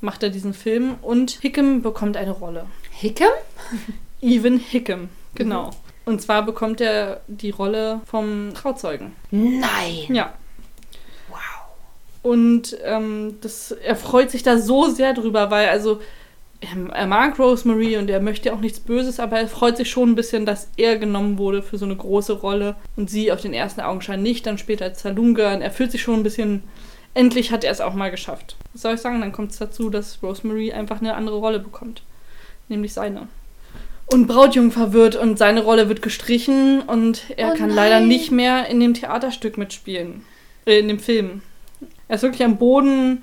macht da diesen Film und Hickam bekommt eine Rolle. Hickam? (laughs) Evan Hickam, genau. Mhm. Und zwar bekommt er die Rolle vom Trauzeugen. Nein! Ja. Wow. Und ähm, das, er freut sich da so sehr drüber, weil also er, mag Rosemary und er möchte auch nichts Böses, aber er freut sich schon ein bisschen, dass er genommen wurde für so eine große Rolle und sie auf den ersten Augenschein nicht, dann später als Saloon Girl. Er fühlt sich schon ein bisschen, endlich hat er es auch mal geschafft. Was soll ich sagen? Dann kommt es dazu, dass Rosemary einfach eine andere Rolle bekommt. Nämlich seine und Brautjungfer wird und seine Rolle wird gestrichen und er oh kann nein. leider nicht mehr in dem Theaterstück mitspielen. Äh, in dem Film. Er ist wirklich am Boden.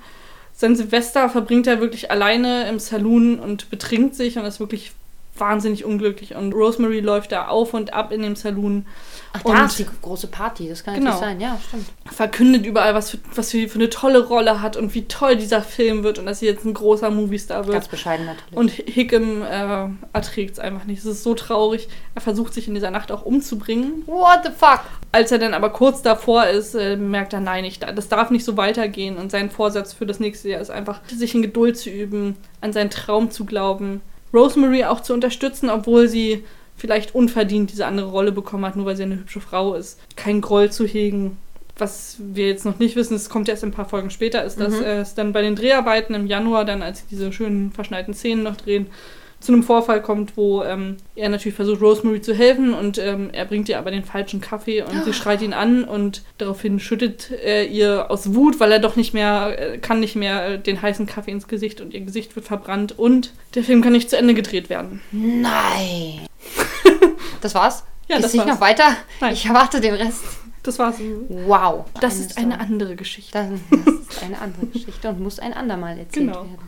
Sein Silvester verbringt er wirklich alleine im Saloon und betrinkt sich und ist wirklich wahnsinnig unglücklich. Und Rosemary läuft da auf und ab in dem Saloon Ach, da ist die große Party, das kann genau, nicht sein, ja, stimmt. Verkündet überall, was für, was für, für eine tolle Rolle hat und wie toll dieser Film wird und dass sie jetzt ein großer Movie-Star wird. Ganz bescheiden natürlich. Und Hickam äh, erträgt es einfach nicht. Es ist so traurig. Er versucht sich in dieser Nacht auch umzubringen. What the fuck? Als er dann aber kurz davor ist, äh, merkt er, nein, ich, das darf nicht so weitergehen. Und sein Vorsatz für das nächste Jahr ist einfach, sich in Geduld zu üben, an seinen Traum zu glauben. Rosemary auch zu unterstützen, obwohl sie vielleicht unverdient diese andere Rolle bekommen hat, nur weil sie eine hübsche Frau ist. Kein Groll zu hegen. Was wir jetzt noch nicht wissen, es kommt erst ein paar Folgen später, ist, dass mhm. es dann bei den Dreharbeiten im Januar, dann als sie diese schönen verschneiten Szenen noch drehen, zu einem Vorfall kommt, wo ähm, er natürlich versucht, Rosemary zu helfen und ähm, er bringt ihr aber den falschen Kaffee und oh. sie schreit ihn an und daraufhin schüttet er ihr aus Wut, weil er doch nicht mehr, äh, kann nicht mehr äh, den heißen Kaffee ins Gesicht und ihr Gesicht wird verbrannt und der Film kann nicht zu Ende gedreht werden. Nein! (laughs) das war's? Ja, Ist das nicht war's. noch weiter? Nein. Ich erwarte den Rest. Das war's. Wow. Das ist eine andere Geschichte. Das, das ist eine andere Geschichte und muss ein andermal erzählt genau. werden.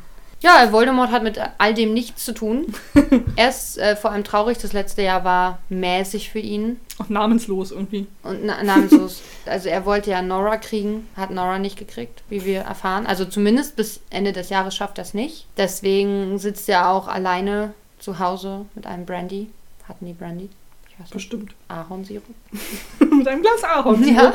Ja, Voldemort hat mit all dem nichts zu tun. (laughs) er ist äh, vor allem traurig, das letzte Jahr war mäßig für ihn. Auch namenslos irgendwie. Und na namenslos. (laughs) also er wollte ja Nora kriegen, hat Nora nicht gekriegt, wie wir erfahren. Also zumindest bis Ende des Jahres schafft er es nicht. Deswegen sitzt er auch alleine zu Hause mit einem Brandy. Hatten die Brandy? Bestimmt. Ahornsirup. (laughs) mit einem Glas Ahornsirup. Ja.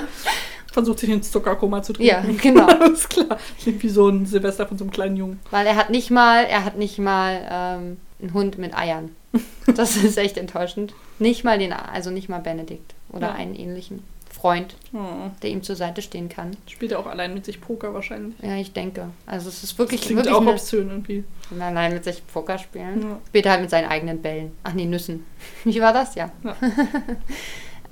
Versucht sich ins Zuckerkoma zu Ja, trinken. (laughs) genau. Alles klar. Klingt wie so ein Silvester von so einem kleinen Jungen. Weil er hat nicht mal, er hat nicht mal ähm, einen Hund mit Eiern. (laughs) Das ist echt enttäuschend. Nicht mal den, also nicht mal Benedikt oder Ja. einen ähnlichen Freund, Oh. der ihm zur Seite stehen kann. Spielt er auch allein mit sich Poker wahrscheinlich. Ja, ich denke. Also es ist wirklich, Klingt wirklich auch eine, obszön irgendwie. allein mit sich Poker spielen. Ja. Später halt mit seinen eigenen Bällen. Ach nee, Nüssen. (laughs) Wie war das? Ja. Ja.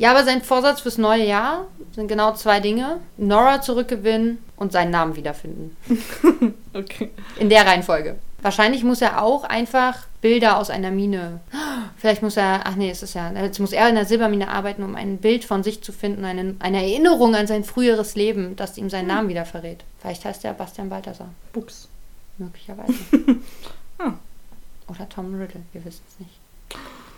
Ja, aber sein Vorsatz fürs neue Jahr sind genau zwei Dinge. Nora zurückgewinnen und seinen Namen wiederfinden. (laughs) Okay. In der Reihenfolge. Wahrscheinlich muss er auch einfach Bilder aus einer Mine. Vielleicht muss er, ach nee, es ist ja, jetzt muss er in der Silbermine arbeiten, um ein Bild von sich zu finden, eine, eine Erinnerung an sein früheres Leben, das ihm seinen Namen wieder verrät. Vielleicht heißt er Bastian Balthasar. Buchs. Möglicherweise. (laughs) Ah. Oder Tom Riddle, wir wissen es nicht.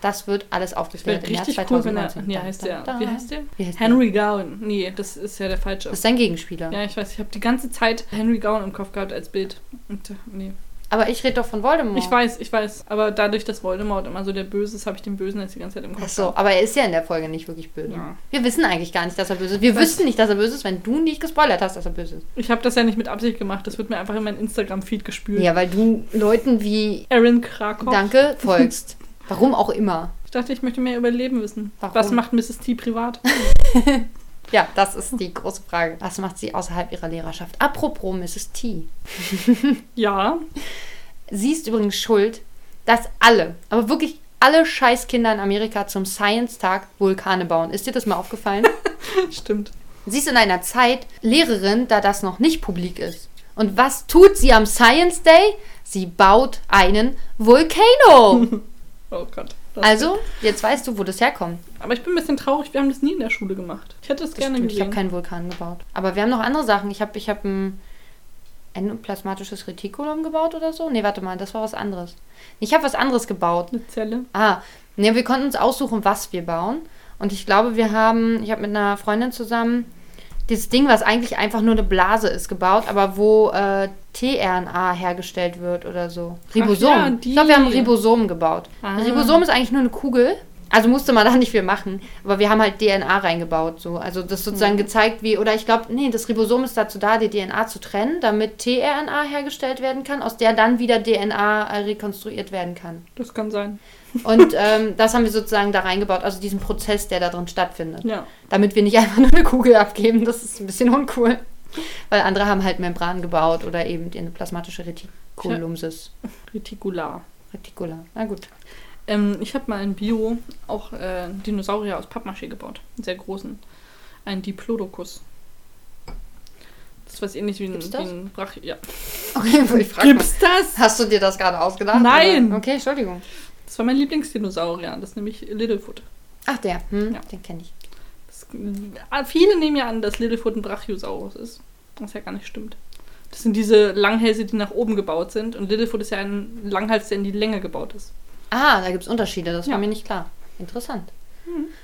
Das wird alles aufgeklärt im Jahr richtig cool, wenn er. 2019. Da, heißt der. da. Wie heißt der? Wie heißt der? Henry Gowan. Nee, das ist ja der falsche. Das ist sein Gegenspieler. Ja, ich weiß, ich habe die ganze Zeit Henry Gowan im Kopf gehabt als Bild. Und, äh, nee. Aber ich rede doch von Voldemort. Ich weiß, ich weiß. Aber dadurch, dass Voldemort immer so der Böse ist, habe ich den Bösen jetzt die ganze Zeit im Kopf. Ach so, aber er ist ja in der Folge nicht wirklich böse. Ja. Wir wissen eigentlich gar nicht, dass er böse ist. Wir Was? wüssten nicht, dass er böse ist, wenn du nicht gespoilert hast, dass er böse ist. Ich habe das ja nicht mit Absicht gemacht. Das wird mir einfach in meinen Instagram-Feed gespült. Ja, weil du Leuten wie Aaron Krakow. Danke folgst. (laughs) Warum auch immer. Ich dachte, ich möchte mehr über Leben wissen. Warum? Was macht Mrs. T privat? (laughs) Ja, das ist die große Frage. Was macht sie außerhalb ihrer Lehrerschaft? Apropos Mrs. T. (laughs) Ja. Sie ist übrigens schuld, dass alle, aber wirklich alle Scheißkinder in Amerika zum Science-Tag Vulkane bauen. Ist dir das mal aufgefallen? (laughs) Stimmt. Sie ist in einer Zeit Lehrerin, da das noch nicht publik ist. Und was tut sie am Science Day? Sie baut einen Volcano. Oh Gott. Also, jetzt weißt du, wo das herkommt. Aber ich bin ein bisschen traurig, wir haben das nie in der Schule gemacht. Ich hätte es Das gerne stimmt, ich habe gesehen. keinen Vulkan gebaut. Aber wir haben noch andere Sachen. Ich habe ich hab ein endoplasmatisches Retikulum gebaut oder so. Nee, warte mal, das war was anderes. Ich habe was anderes gebaut. Eine Zelle. Ah, ne, wir konnten uns aussuchen, was wir bauen. Und ich glaube, wir haben, ich habe mit einer Freundin zusammen dieses Ding, was eigentlich einfach nur eine Blase ist, gebaut, aber wo äh, tRNA hergestellt wird oder so. Ribosom. ja. Ich glaube, wir haben Ribosom gebaut. Ah. Ein Ribosom ist eigentlich nur eine Kugel. Also musste man (laughs) da nicht viel machen. Aber wir haben halt DNA reingebaut. So. Also das sozusagen Mhm. gezeigt, wie, oder ich glaube, nee, das Ribosom ist dazu da, die DNA zu trennen, damit tRNA hergestellt werden kann, aus der dann wieder DNA äh, rekonstruiert werden kann. Das kann sein. Und (laughs) ähm, das haben wir sozusagen da reingebaut, also diesen Prozess, der da drin stattfindet. Ja. Damit wir nicht (laughs) einfach nur eine Kugel abgeben, das ist ein bisschen uncool. Weil andere haben halt Membran gebaut oder eben eine plasmatische Retikulumsis. Retikular. Retikula. Na gut. Ähm, ich habe mal in Bio auch äh, einen Dinosaurier aus Pappmaché gebaut. Einen sehr großen. Einen Diplodocus. Das ist was ähnlich wie ein, Gibt's wie das? ein Brach. Ja. Okay, ich frag mal. Gibt's das? Hast du dir das gerade ausgedacht? Nein. Oder? Okay, Entschuldigung. Das war mein Lieblingsdinosaurier. Das ist nämlich Littlefoot. Ach, der. Hm, Ja. Den kenne ich. Das, äh, viele nehmen ja an, dass Littlefoot ein Brachiosaurus ist. Was ja gar nicht stimmt. Das sind diese Langhälse, die nach oben gebaut sind. Und Littlefoot ist ja ein Langhals, der in die Länge gebaut ist. Ah, da gibt es Unterschiede, das war Ja. mir nicht klar. Interessant.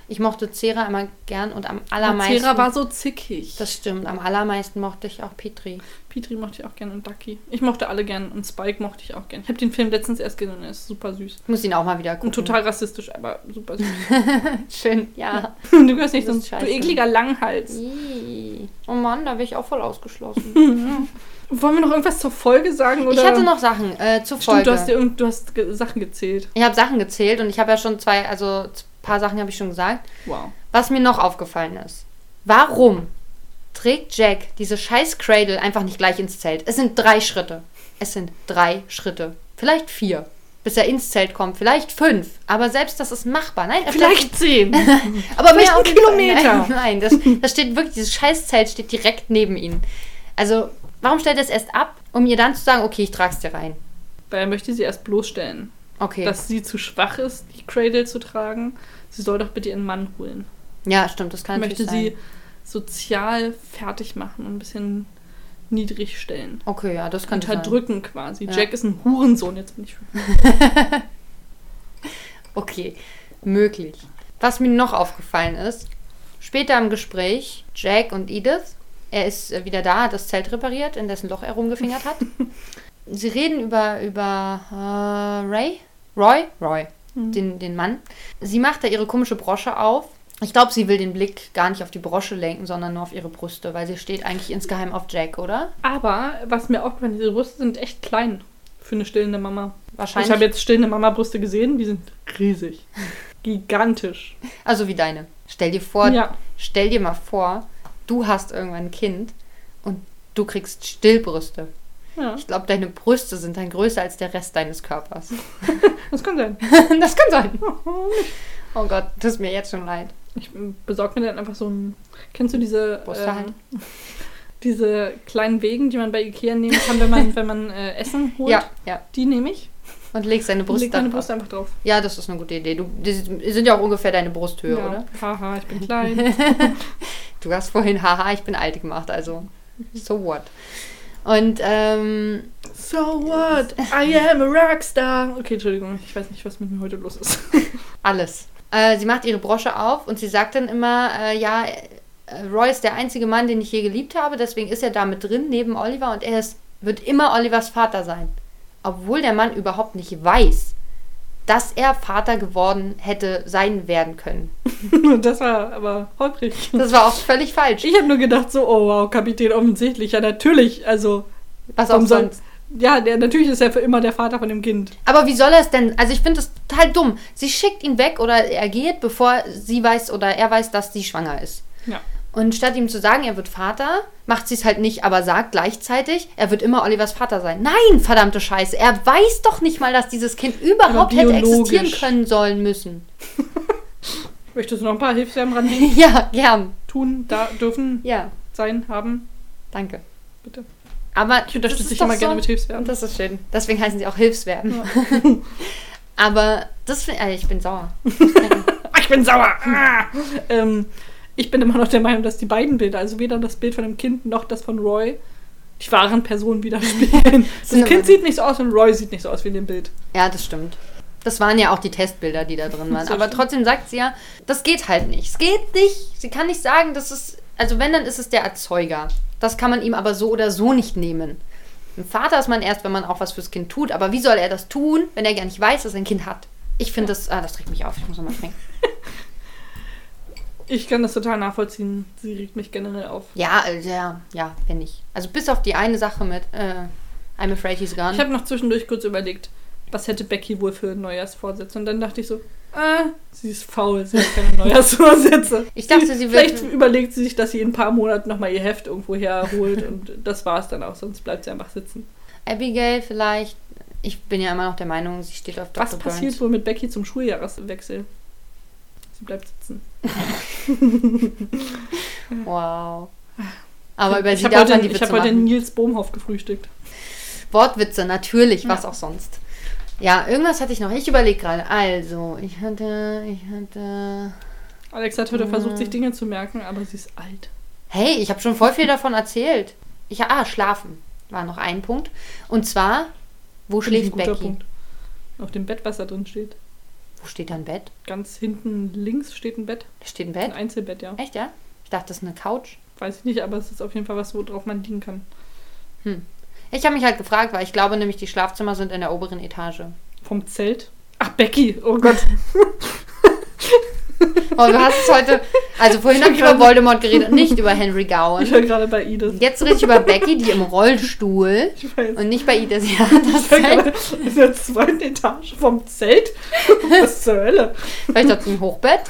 Ich mochte Cera immer gern und am allermeisten. Cera war so zickig. das stimmt, am allermeisten mochte ich auch Petri. Petri mochte ich auch gern und Ducky. Ich mochte alle gern und Spike mochte ich auch gern. Ich habe den Film letztens erst gesehen und er ist super süß. Ich muss ihn auch mal wieder gucken. Und total rassistisch, aber super süß. (laughs) schön, ja. (laughs) du gehörst nicht Das so ist ein scheiße. ekliger Langhals. Ih. Oh Mann, da wäre ich auch voll ausgeschlossen. (laughs) Wollen wir noch irgendwas zur Folge sagen? Oder? Ich hatte noch Sachen äh, zur Stimmt, Folge. du hast, dir irgend, du hast ge Sachen gezählt. ich habe Sachen gezählt und ich habe ja schon zwei, also ein paar Sachen habe ich schon gesagt. Wow. Was mir noch aufgefallen ist. Warum trägt Jack diese scheiß Cradle einfach nicht gleich ins Zelt? Es sind drei Schritte. Es sind drei Schritte. Vielleicht vier. Bis er ins Zelt kommt. Vielleicht fünf. Aber selbst das ist machbar. Nein, er Vielleicht zehn. (laughs) Aber Vielleicht mehr auf. Kilometer. (laughs) Nein, nein das, das steht wirklich, dieses Scheißzelt steht direkt neben ihm. Also, warum stellt er es erst ab, um ihr dann zu sagen, okay, ich trag's dir rein? Weil er möchte sie erst bloßstellen. Okay. Dass sie zu schwach ist, die Cradle zu tragen. Sie soll doch bitte ihren Mann holen. ja, stimmt, das kann möchte natürlich sie sein. sozial fertig machen und ein bisschen niedrig stellen. Okay, ja, das könnte sein. Unterdrücken quasi. Ja. Jack ist ein Hurensohn, jetzt bin ich. (laughs) Okay, möglich. Was mir noch aufgefallen ist, später im Gespräch, Jack und Edith, er ist äh, wieder da, hat das Zelt repariert, in dessen Loch er rumgefingert hat. (laughs) Sie reden über, über äh, Ray? Roy? Roy, Mhm. den, den Mann. Sie macht da ihre komische Brosche auf Ich glaube, sie will den Blick gar nicht auf die Brosche lenken, sondern nur auf ihre Brüste, weil sie steht eigentlich insgeheim auf Jack, oder? Aber was mir aufgefallen ist, ihre Brüste sind echt klein für eine stillende Mama. Wahrscheinlich. Ich habe jetzt stillende Mama-Brüste gesehen, die sind riesig. (laughs) Gigantisch. Also wie deine. Stell dir vor, Ja. stell dir mal vor, du hast irgendwann ein Kind und du kriegst Stillbrüste. Ja, Ich glaube, deine Brüste sind dann größer als der Rest deines Körpers. (laughs) das kann sein. (laughs) das kann sein. (laughs) Oh Gott, das ist mir jetzt schon leid. Ich besorge mir dann einfach so ein. Kennst du diese. Ähm, diese kleinen Wegen, die man bei Ikea nehmen kann, wenn man, wenn man äh, Essen holt? Ja, ja. Die nehme ich. Und legst deine Brust leg deine. Brust einfach drauf. Ja, das ist eine gute Idee. Du, die sind ja auch ungefähr deine Brusthöhe, ja. oder? Haha, ich bin klein. Du hast vorhin, (laughs) haha, ich bin alt gemacht, also so what. Und ähm, so what? I am a Rockstar. Okay, Entschuldigung, ich weiß nicht, was mit mir heute los ist. (laughs) alles. Äh, sie macht ihre Brosche auf und sie sagt dann immer, äh, ja, äh, Roy ist der einzige Mann, den ich je geliebt habe, deswegen ist er da mit drin, neben Oliver, und er ist, wird immer Olivers Vater sein. Obwohl der Mann überhaupt nicht weiß, dass er Vater geworden hätte sein werden können. (laughs) das war aber holprig. Das war auch völlig falsch. Ich habe nur gedacht so, oh wow, Kapitän offensichtlich. Ja, natürlich. Also, Was auch sonst. ja, der, natürlich ist er für immer der Vater von dem Kind. Aber wie soll er es denn? Also ich finde das total dumm. Sie schickt ihn weg oder er geht, bevor sie weiß oder er weiß, dass sie schwanger ist. Ja. Und statt ihm zu sagen, er wird Vater, macht sie es halt nicht, aber sagt gleichzeitig, er wird immer Olivers Vater sein. Nein, verdammte Scheiße. Er weiß doch nicht mal, dass dieses Kind überhaupt hätte existieren können sollen müssen. (laughs) Möchtest du noch ein paar Hilfsverben ranhängen? (laughs) ja, gern. Tun, da, dürfen, Ja, sein, haben? danke. Bitte. Aber Ich unterstütze dich immer gerne so- mit Hilfsverben. Das ist schön. Deswegen heißen sie auch Hilfsverben. (laughs) aber das finde äh, ich bin sauer. Ich bin sauer. Ah. Ähm, ich bin immer noch der Meinung, dass die beiden Bilder, also weder das Bild von dem Kind noch das von Roy, die wahren Personen widerspiegeln. (laughs) Das Kind sieht nicht so aus und Roy sieht nicht so aus wie in dem Bild. Ja, das stimmt. Das waren ja auch die Testbilder, die da drin waren. So Aber stimmt. trotzdem sagt sie ja, das geht halt nicht. Es geht nicht. Sie kann nicht sagen, das ist. Also wenn, dann ist es der Erzeuger. Das kann man ihm aber so oder so nicht nehmen. Ein Vater ist man erst, wenn man auch was fürs Kind tut. Aber wie soll er das tun, wenn er gar nicht weiß, dass er ein Kind hat? Ich finde das. Ah, das regt mich auf. Ich muss nochmal trinken. Ich kann das total nachvollziehen. Sie regt mich generell auf. Ja, äh, ja, ja, wenn nicht. Also bis auf die eine Sache mit äh, I'm afraid he's gone. Ich habe noch zwischendurch kurz überlegt, was hätte Becky wohl für Neujahrsvorsätze? Und dann dachte ich so, ah, sie ist faul, sie hat keine (laughs) Neujahrsvorsätze. Ich dachte, sie wird- Vielleicht überlegt sie sich, dass sie in ein paar Monaten nochmal ihr Heft irgendwo herholt und (laughs) das war es dann auch, sonst bleibt sie einfach sitzen. Abigail vielleicht. Ich bin ja immer noch der Meinung, sie steht auf Dr. Was passiert Burns. wohl mit Becky zum Schuljahreswechsel? Sie bleibt sitzen. (laughs) Wow. Aber über ich sie habe darf heute, man die ich Witze hab heute machen. Nils Bohmhoff gefrühstückt. Wortwitze, natürlich, was Ja. auch sonst. Ja, irgendwas hatte ich noch. Ich überlege gerade. Also, ich hatte, ich hatte. Alex hat heute Mhm. versucht, sich Dinge zu merken, aber sie ist alt. Hey, ich habe schon voll viel davon erzählt. Ich, ah, schlafen war noch ein Punkt. Und zwar, wo Finde ich schläft Becky? Punkt. Auf dem Bett, was da drin steht. Wo steht da ein Bett? Ganz hinten links steht ein Bett. Da steht ein Ein Bett? Einzelbett, ja. Echt, ja? Ich dachte, das ist eine Couch. Weiß ich nicht, aber es ist auf jeden Fall was, worauf man liegen kann. Ich habe mich halt gefragt, weil ich glaube nämlich, die Schlafzimmer sind in der oberen Etage. Vom Zelt. Ach, Becky, oh Gott. (laughs) Oh, du hast es heute. Also vorhin habe ich über Voldemort geredet, nicht über Henry Ich Gowan. war gerade bei Edith. Jetzt rede ich über Becky, die im Rollstuhl Ich weiß. und nicht bei Ida. Sie hat das Ich Zelt. in der zweiten Etage vom Zelt. Was zur Hölle? Vielleicht hat sie ein Hochbett.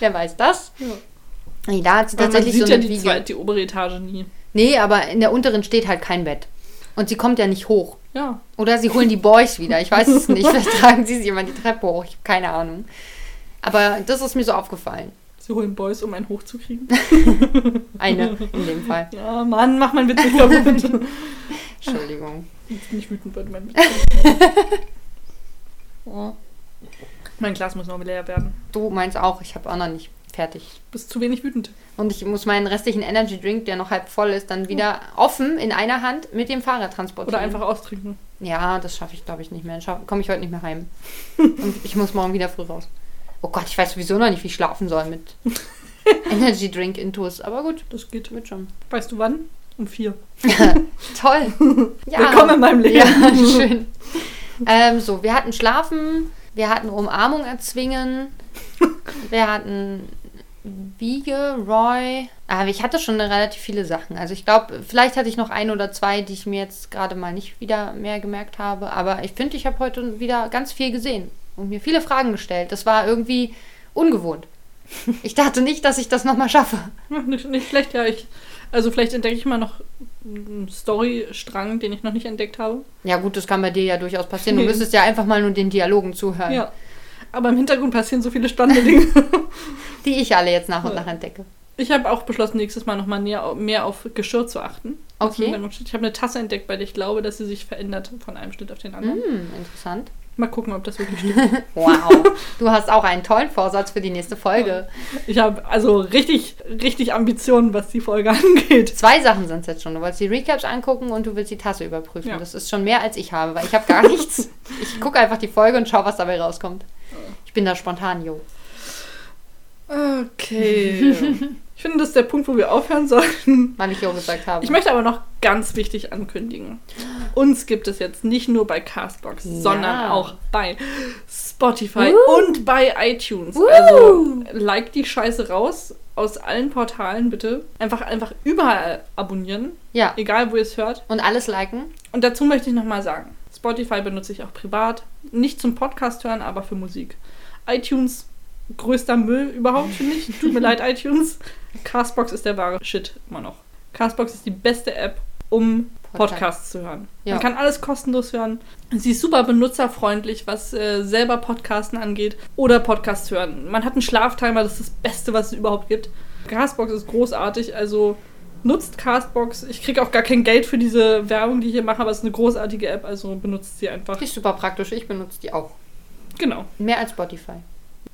Wer weiß das? Ja. Nee, da hat sie Aber man tatsächlich sieht so ja eine die, Wiege. zweite, die obere Etage nie. Nee, aber in der unteren steht halt kein Bett. Und sie kommt ja nicht hoch. Ja. Oder sie holen die Boys wieder. Ich weiß es nicht. (laughs) Vielleicht tragen sie sie immer die Treppe hoch. Ich habe keine Ahnung. Aber das ist mir so aufgefallen. Sie holen Boys, um einen hochzukriegen. (laughs) Eine in dem Fall. Ja, Mann, mach mein Witz nicht kaputt. Entschuldigung. Jetzt bin ich wütend, weil du mein Witz (laughs) oh. Mein Glas muss noch leer werden. Du meinst auch, ich habe auch noch nicht fertig. Bist zu wenig wütend. Und ich muss meinen restlichen Energy Drink, der noch halb voll ist, dann wieder offen in einer Hand mit dem Fahrrad transportieren. Oder einfach austrinken. Ja, das schaffe ich, glaube ich, nicht mehr. Komme ich heute nicht mehr heim. (laughs) Und ich muss morgen wieder früh raus. Oh Gott, ich weiß sowieso noch nicht, wie ich schlafen soll mit (laughs) Energy Drink Intus. Aber gut, Das geht. wird schon. Weißt du wann? Um vier. (laughs) Toll. (laughs) Ja. Willkommen in meinem Leben. Ja, schön. Ähm, so, wir hatten Schlafen, wir hatten Umarmung erzwingen, wir hatten Wiege, Roy. Aber ich hatte schon relativ viele Sachen. Also ich glaube, vielleicht hatte ich noch ein oder zwei, die ich mir jetzt gerade mal nicht wieder mehr gemerkt habe. Aber ich finde, ich habe heute wieder ganz viel gesehen und mir viele Fragen gestellt. Das war irgendwie ungewohnt. Ich dachte nicht, dass ich das nochmal schaffe. (laughs) Nicht, nicht schlecht, ja. Ich, also vielleicht entdecke ich mal noch einen Storystrang, den ich noch nicht entdeckt habe. Ja gut, das kann bei dir ja durchaus passieren. Du müsstest ja einfach mal nur den Dialogen zuhören. Ja. Aber im Hintergrund passieren so viele spannende Dinge. (laughs) Die ich alle jetzt nach und nach entdecke. Ich habe auch beschlossen, nächstes Mal nochmal mehr, mehr auf Geschirr zu achten. Okay. Ich habe eine Tasse entdeckt, der ich glaube, dass sie sich verändert von einem Schnitt auf den anderen. Hm, interessant. Mal gucken, ob das wirklich stimmt. (laughs) Wow. Du hast auch einen tollen Vorsatz für die nächste Folge. Ich habe also richtig, richtig Ambitionen, was die Folge (laughs) angeht. Zwei Sachen sind es jetzt schon. Du wolltest die Recaps angucken und du willst die Tasse überprüfen. Ja. Das ist schon mehr, als ich habe, weil ich habe gar (laughs) nichts. Ich gucke einfach die Folge und schaue, was dabei rauskommt. Ich bin da spontan, jo. Okay. (laughs) Ich finde, das ist der Punkt, wo wir aufhören sollten. Weil ich jo gesagt habe. Ich möchte aber noch ganz wichtig ankündigen. Uns gibt es jetzt nicht nur bei Castbox, Ja. sondern auch bei Spotify Uh. und bei iTunes. Uh. Also like die Scheiße raus aus allen Portalen bitte. Einfach, einfach überall abonnieren, ja. egal wo ihr es hört. Und alles liken. Und dazu möchte ich nochmal sagen, Spotify benutze ich auch privat. Nicht zum Podcast hören, aber für Musik. iTunes, größter Müll überhaupt, finde ich. Tut mir (laughs) leid, iTunes. Castbox ist der wahre Shit immer noch. Castbox ist die beste App, um Podcast. Podcasts zu hören. Ja. Man kann alles kostenlos hören. Sie ist super benutzerfreundlich, was äh, selber Podcasten angeht oder Podcasts hören. Man hat einen Schlaftimer, das ist das Beste, was es überhaupt gibt. Castbox ist großartig, also nutzt Castbox. Ich kriege auch gar kein Geld für diese Werbung, die ich hier mache, aber es ist eine großartige App, also benutzt sie einfach. Die ist super praktisch. Ich benutze die auch. Genau. Mehr als Spotify.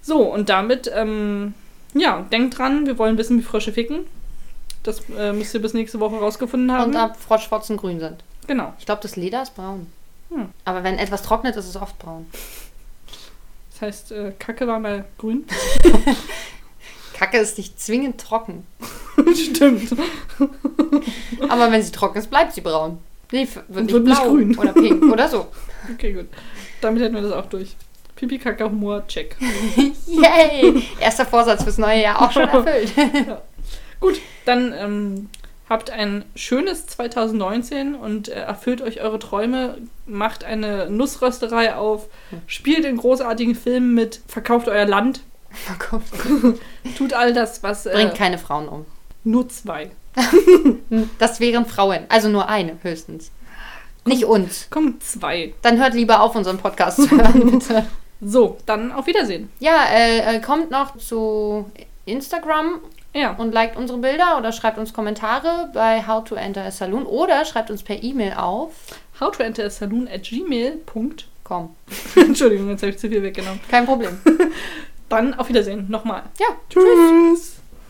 So, und damit, ähm, ja, denkt dran, wir wollen wissen, wie Frösche ficken. Das äh, müsst ihr bis nächste Woche rausgefunden haben. Und ab Froschfotzen grün sind. genau. Ich glaube, das Leder ist braun. Hm. Aber wenn etwas trocknet, ist es oft braun. Das heißt, äh, Kacke war mal grün. (laughs) Kacke ist nicht zwingend trocken. (laughs) Stimmt. Aber wenn sie trocken ist, bleibt sie braun. Nee, wird nicht Wird nicht blau grün. oder pink oder so. (laughs) Okay, gut. Damit hätten wir das auch durch. Pipi, Kaka, Humor, check. (laughs) Yay! Erster Vorsatz fürs neue Jahr auch schon (laughs) erfüllt. (laughs) Gut, dann ähm, habt ein schönes 2019 und äh, erfüllt euch eure Träume. Macht eine Nussrösterei auf. Spielt in großartigen Filmen mit. Verkauft euer Land. Tut all das, was. Äh, Bringt keine Frauen um. nur zwei. Das wären Frauen. Also nur eine höchstens. Nicht uns. Komm, zwei. Dann hört lieber auf, unseren Podcast zu hören, bitte. So, dann auf Wiedersehen. Ja, äh, äh, kommt noch zu Instagram Ja. und liked unsere Bilder oder schreibt uns Kommentare bei How to Enter a Saloon oder schreibt uns per E-Mail auf. How to enter a saloon at gmail.com. (laughs) Entschuldigung, jetzt habe ich zu viel weggenommen. kein Problem. (laughs) Dann auf Wiedersehen. Nochmal. Ja, Tschüss.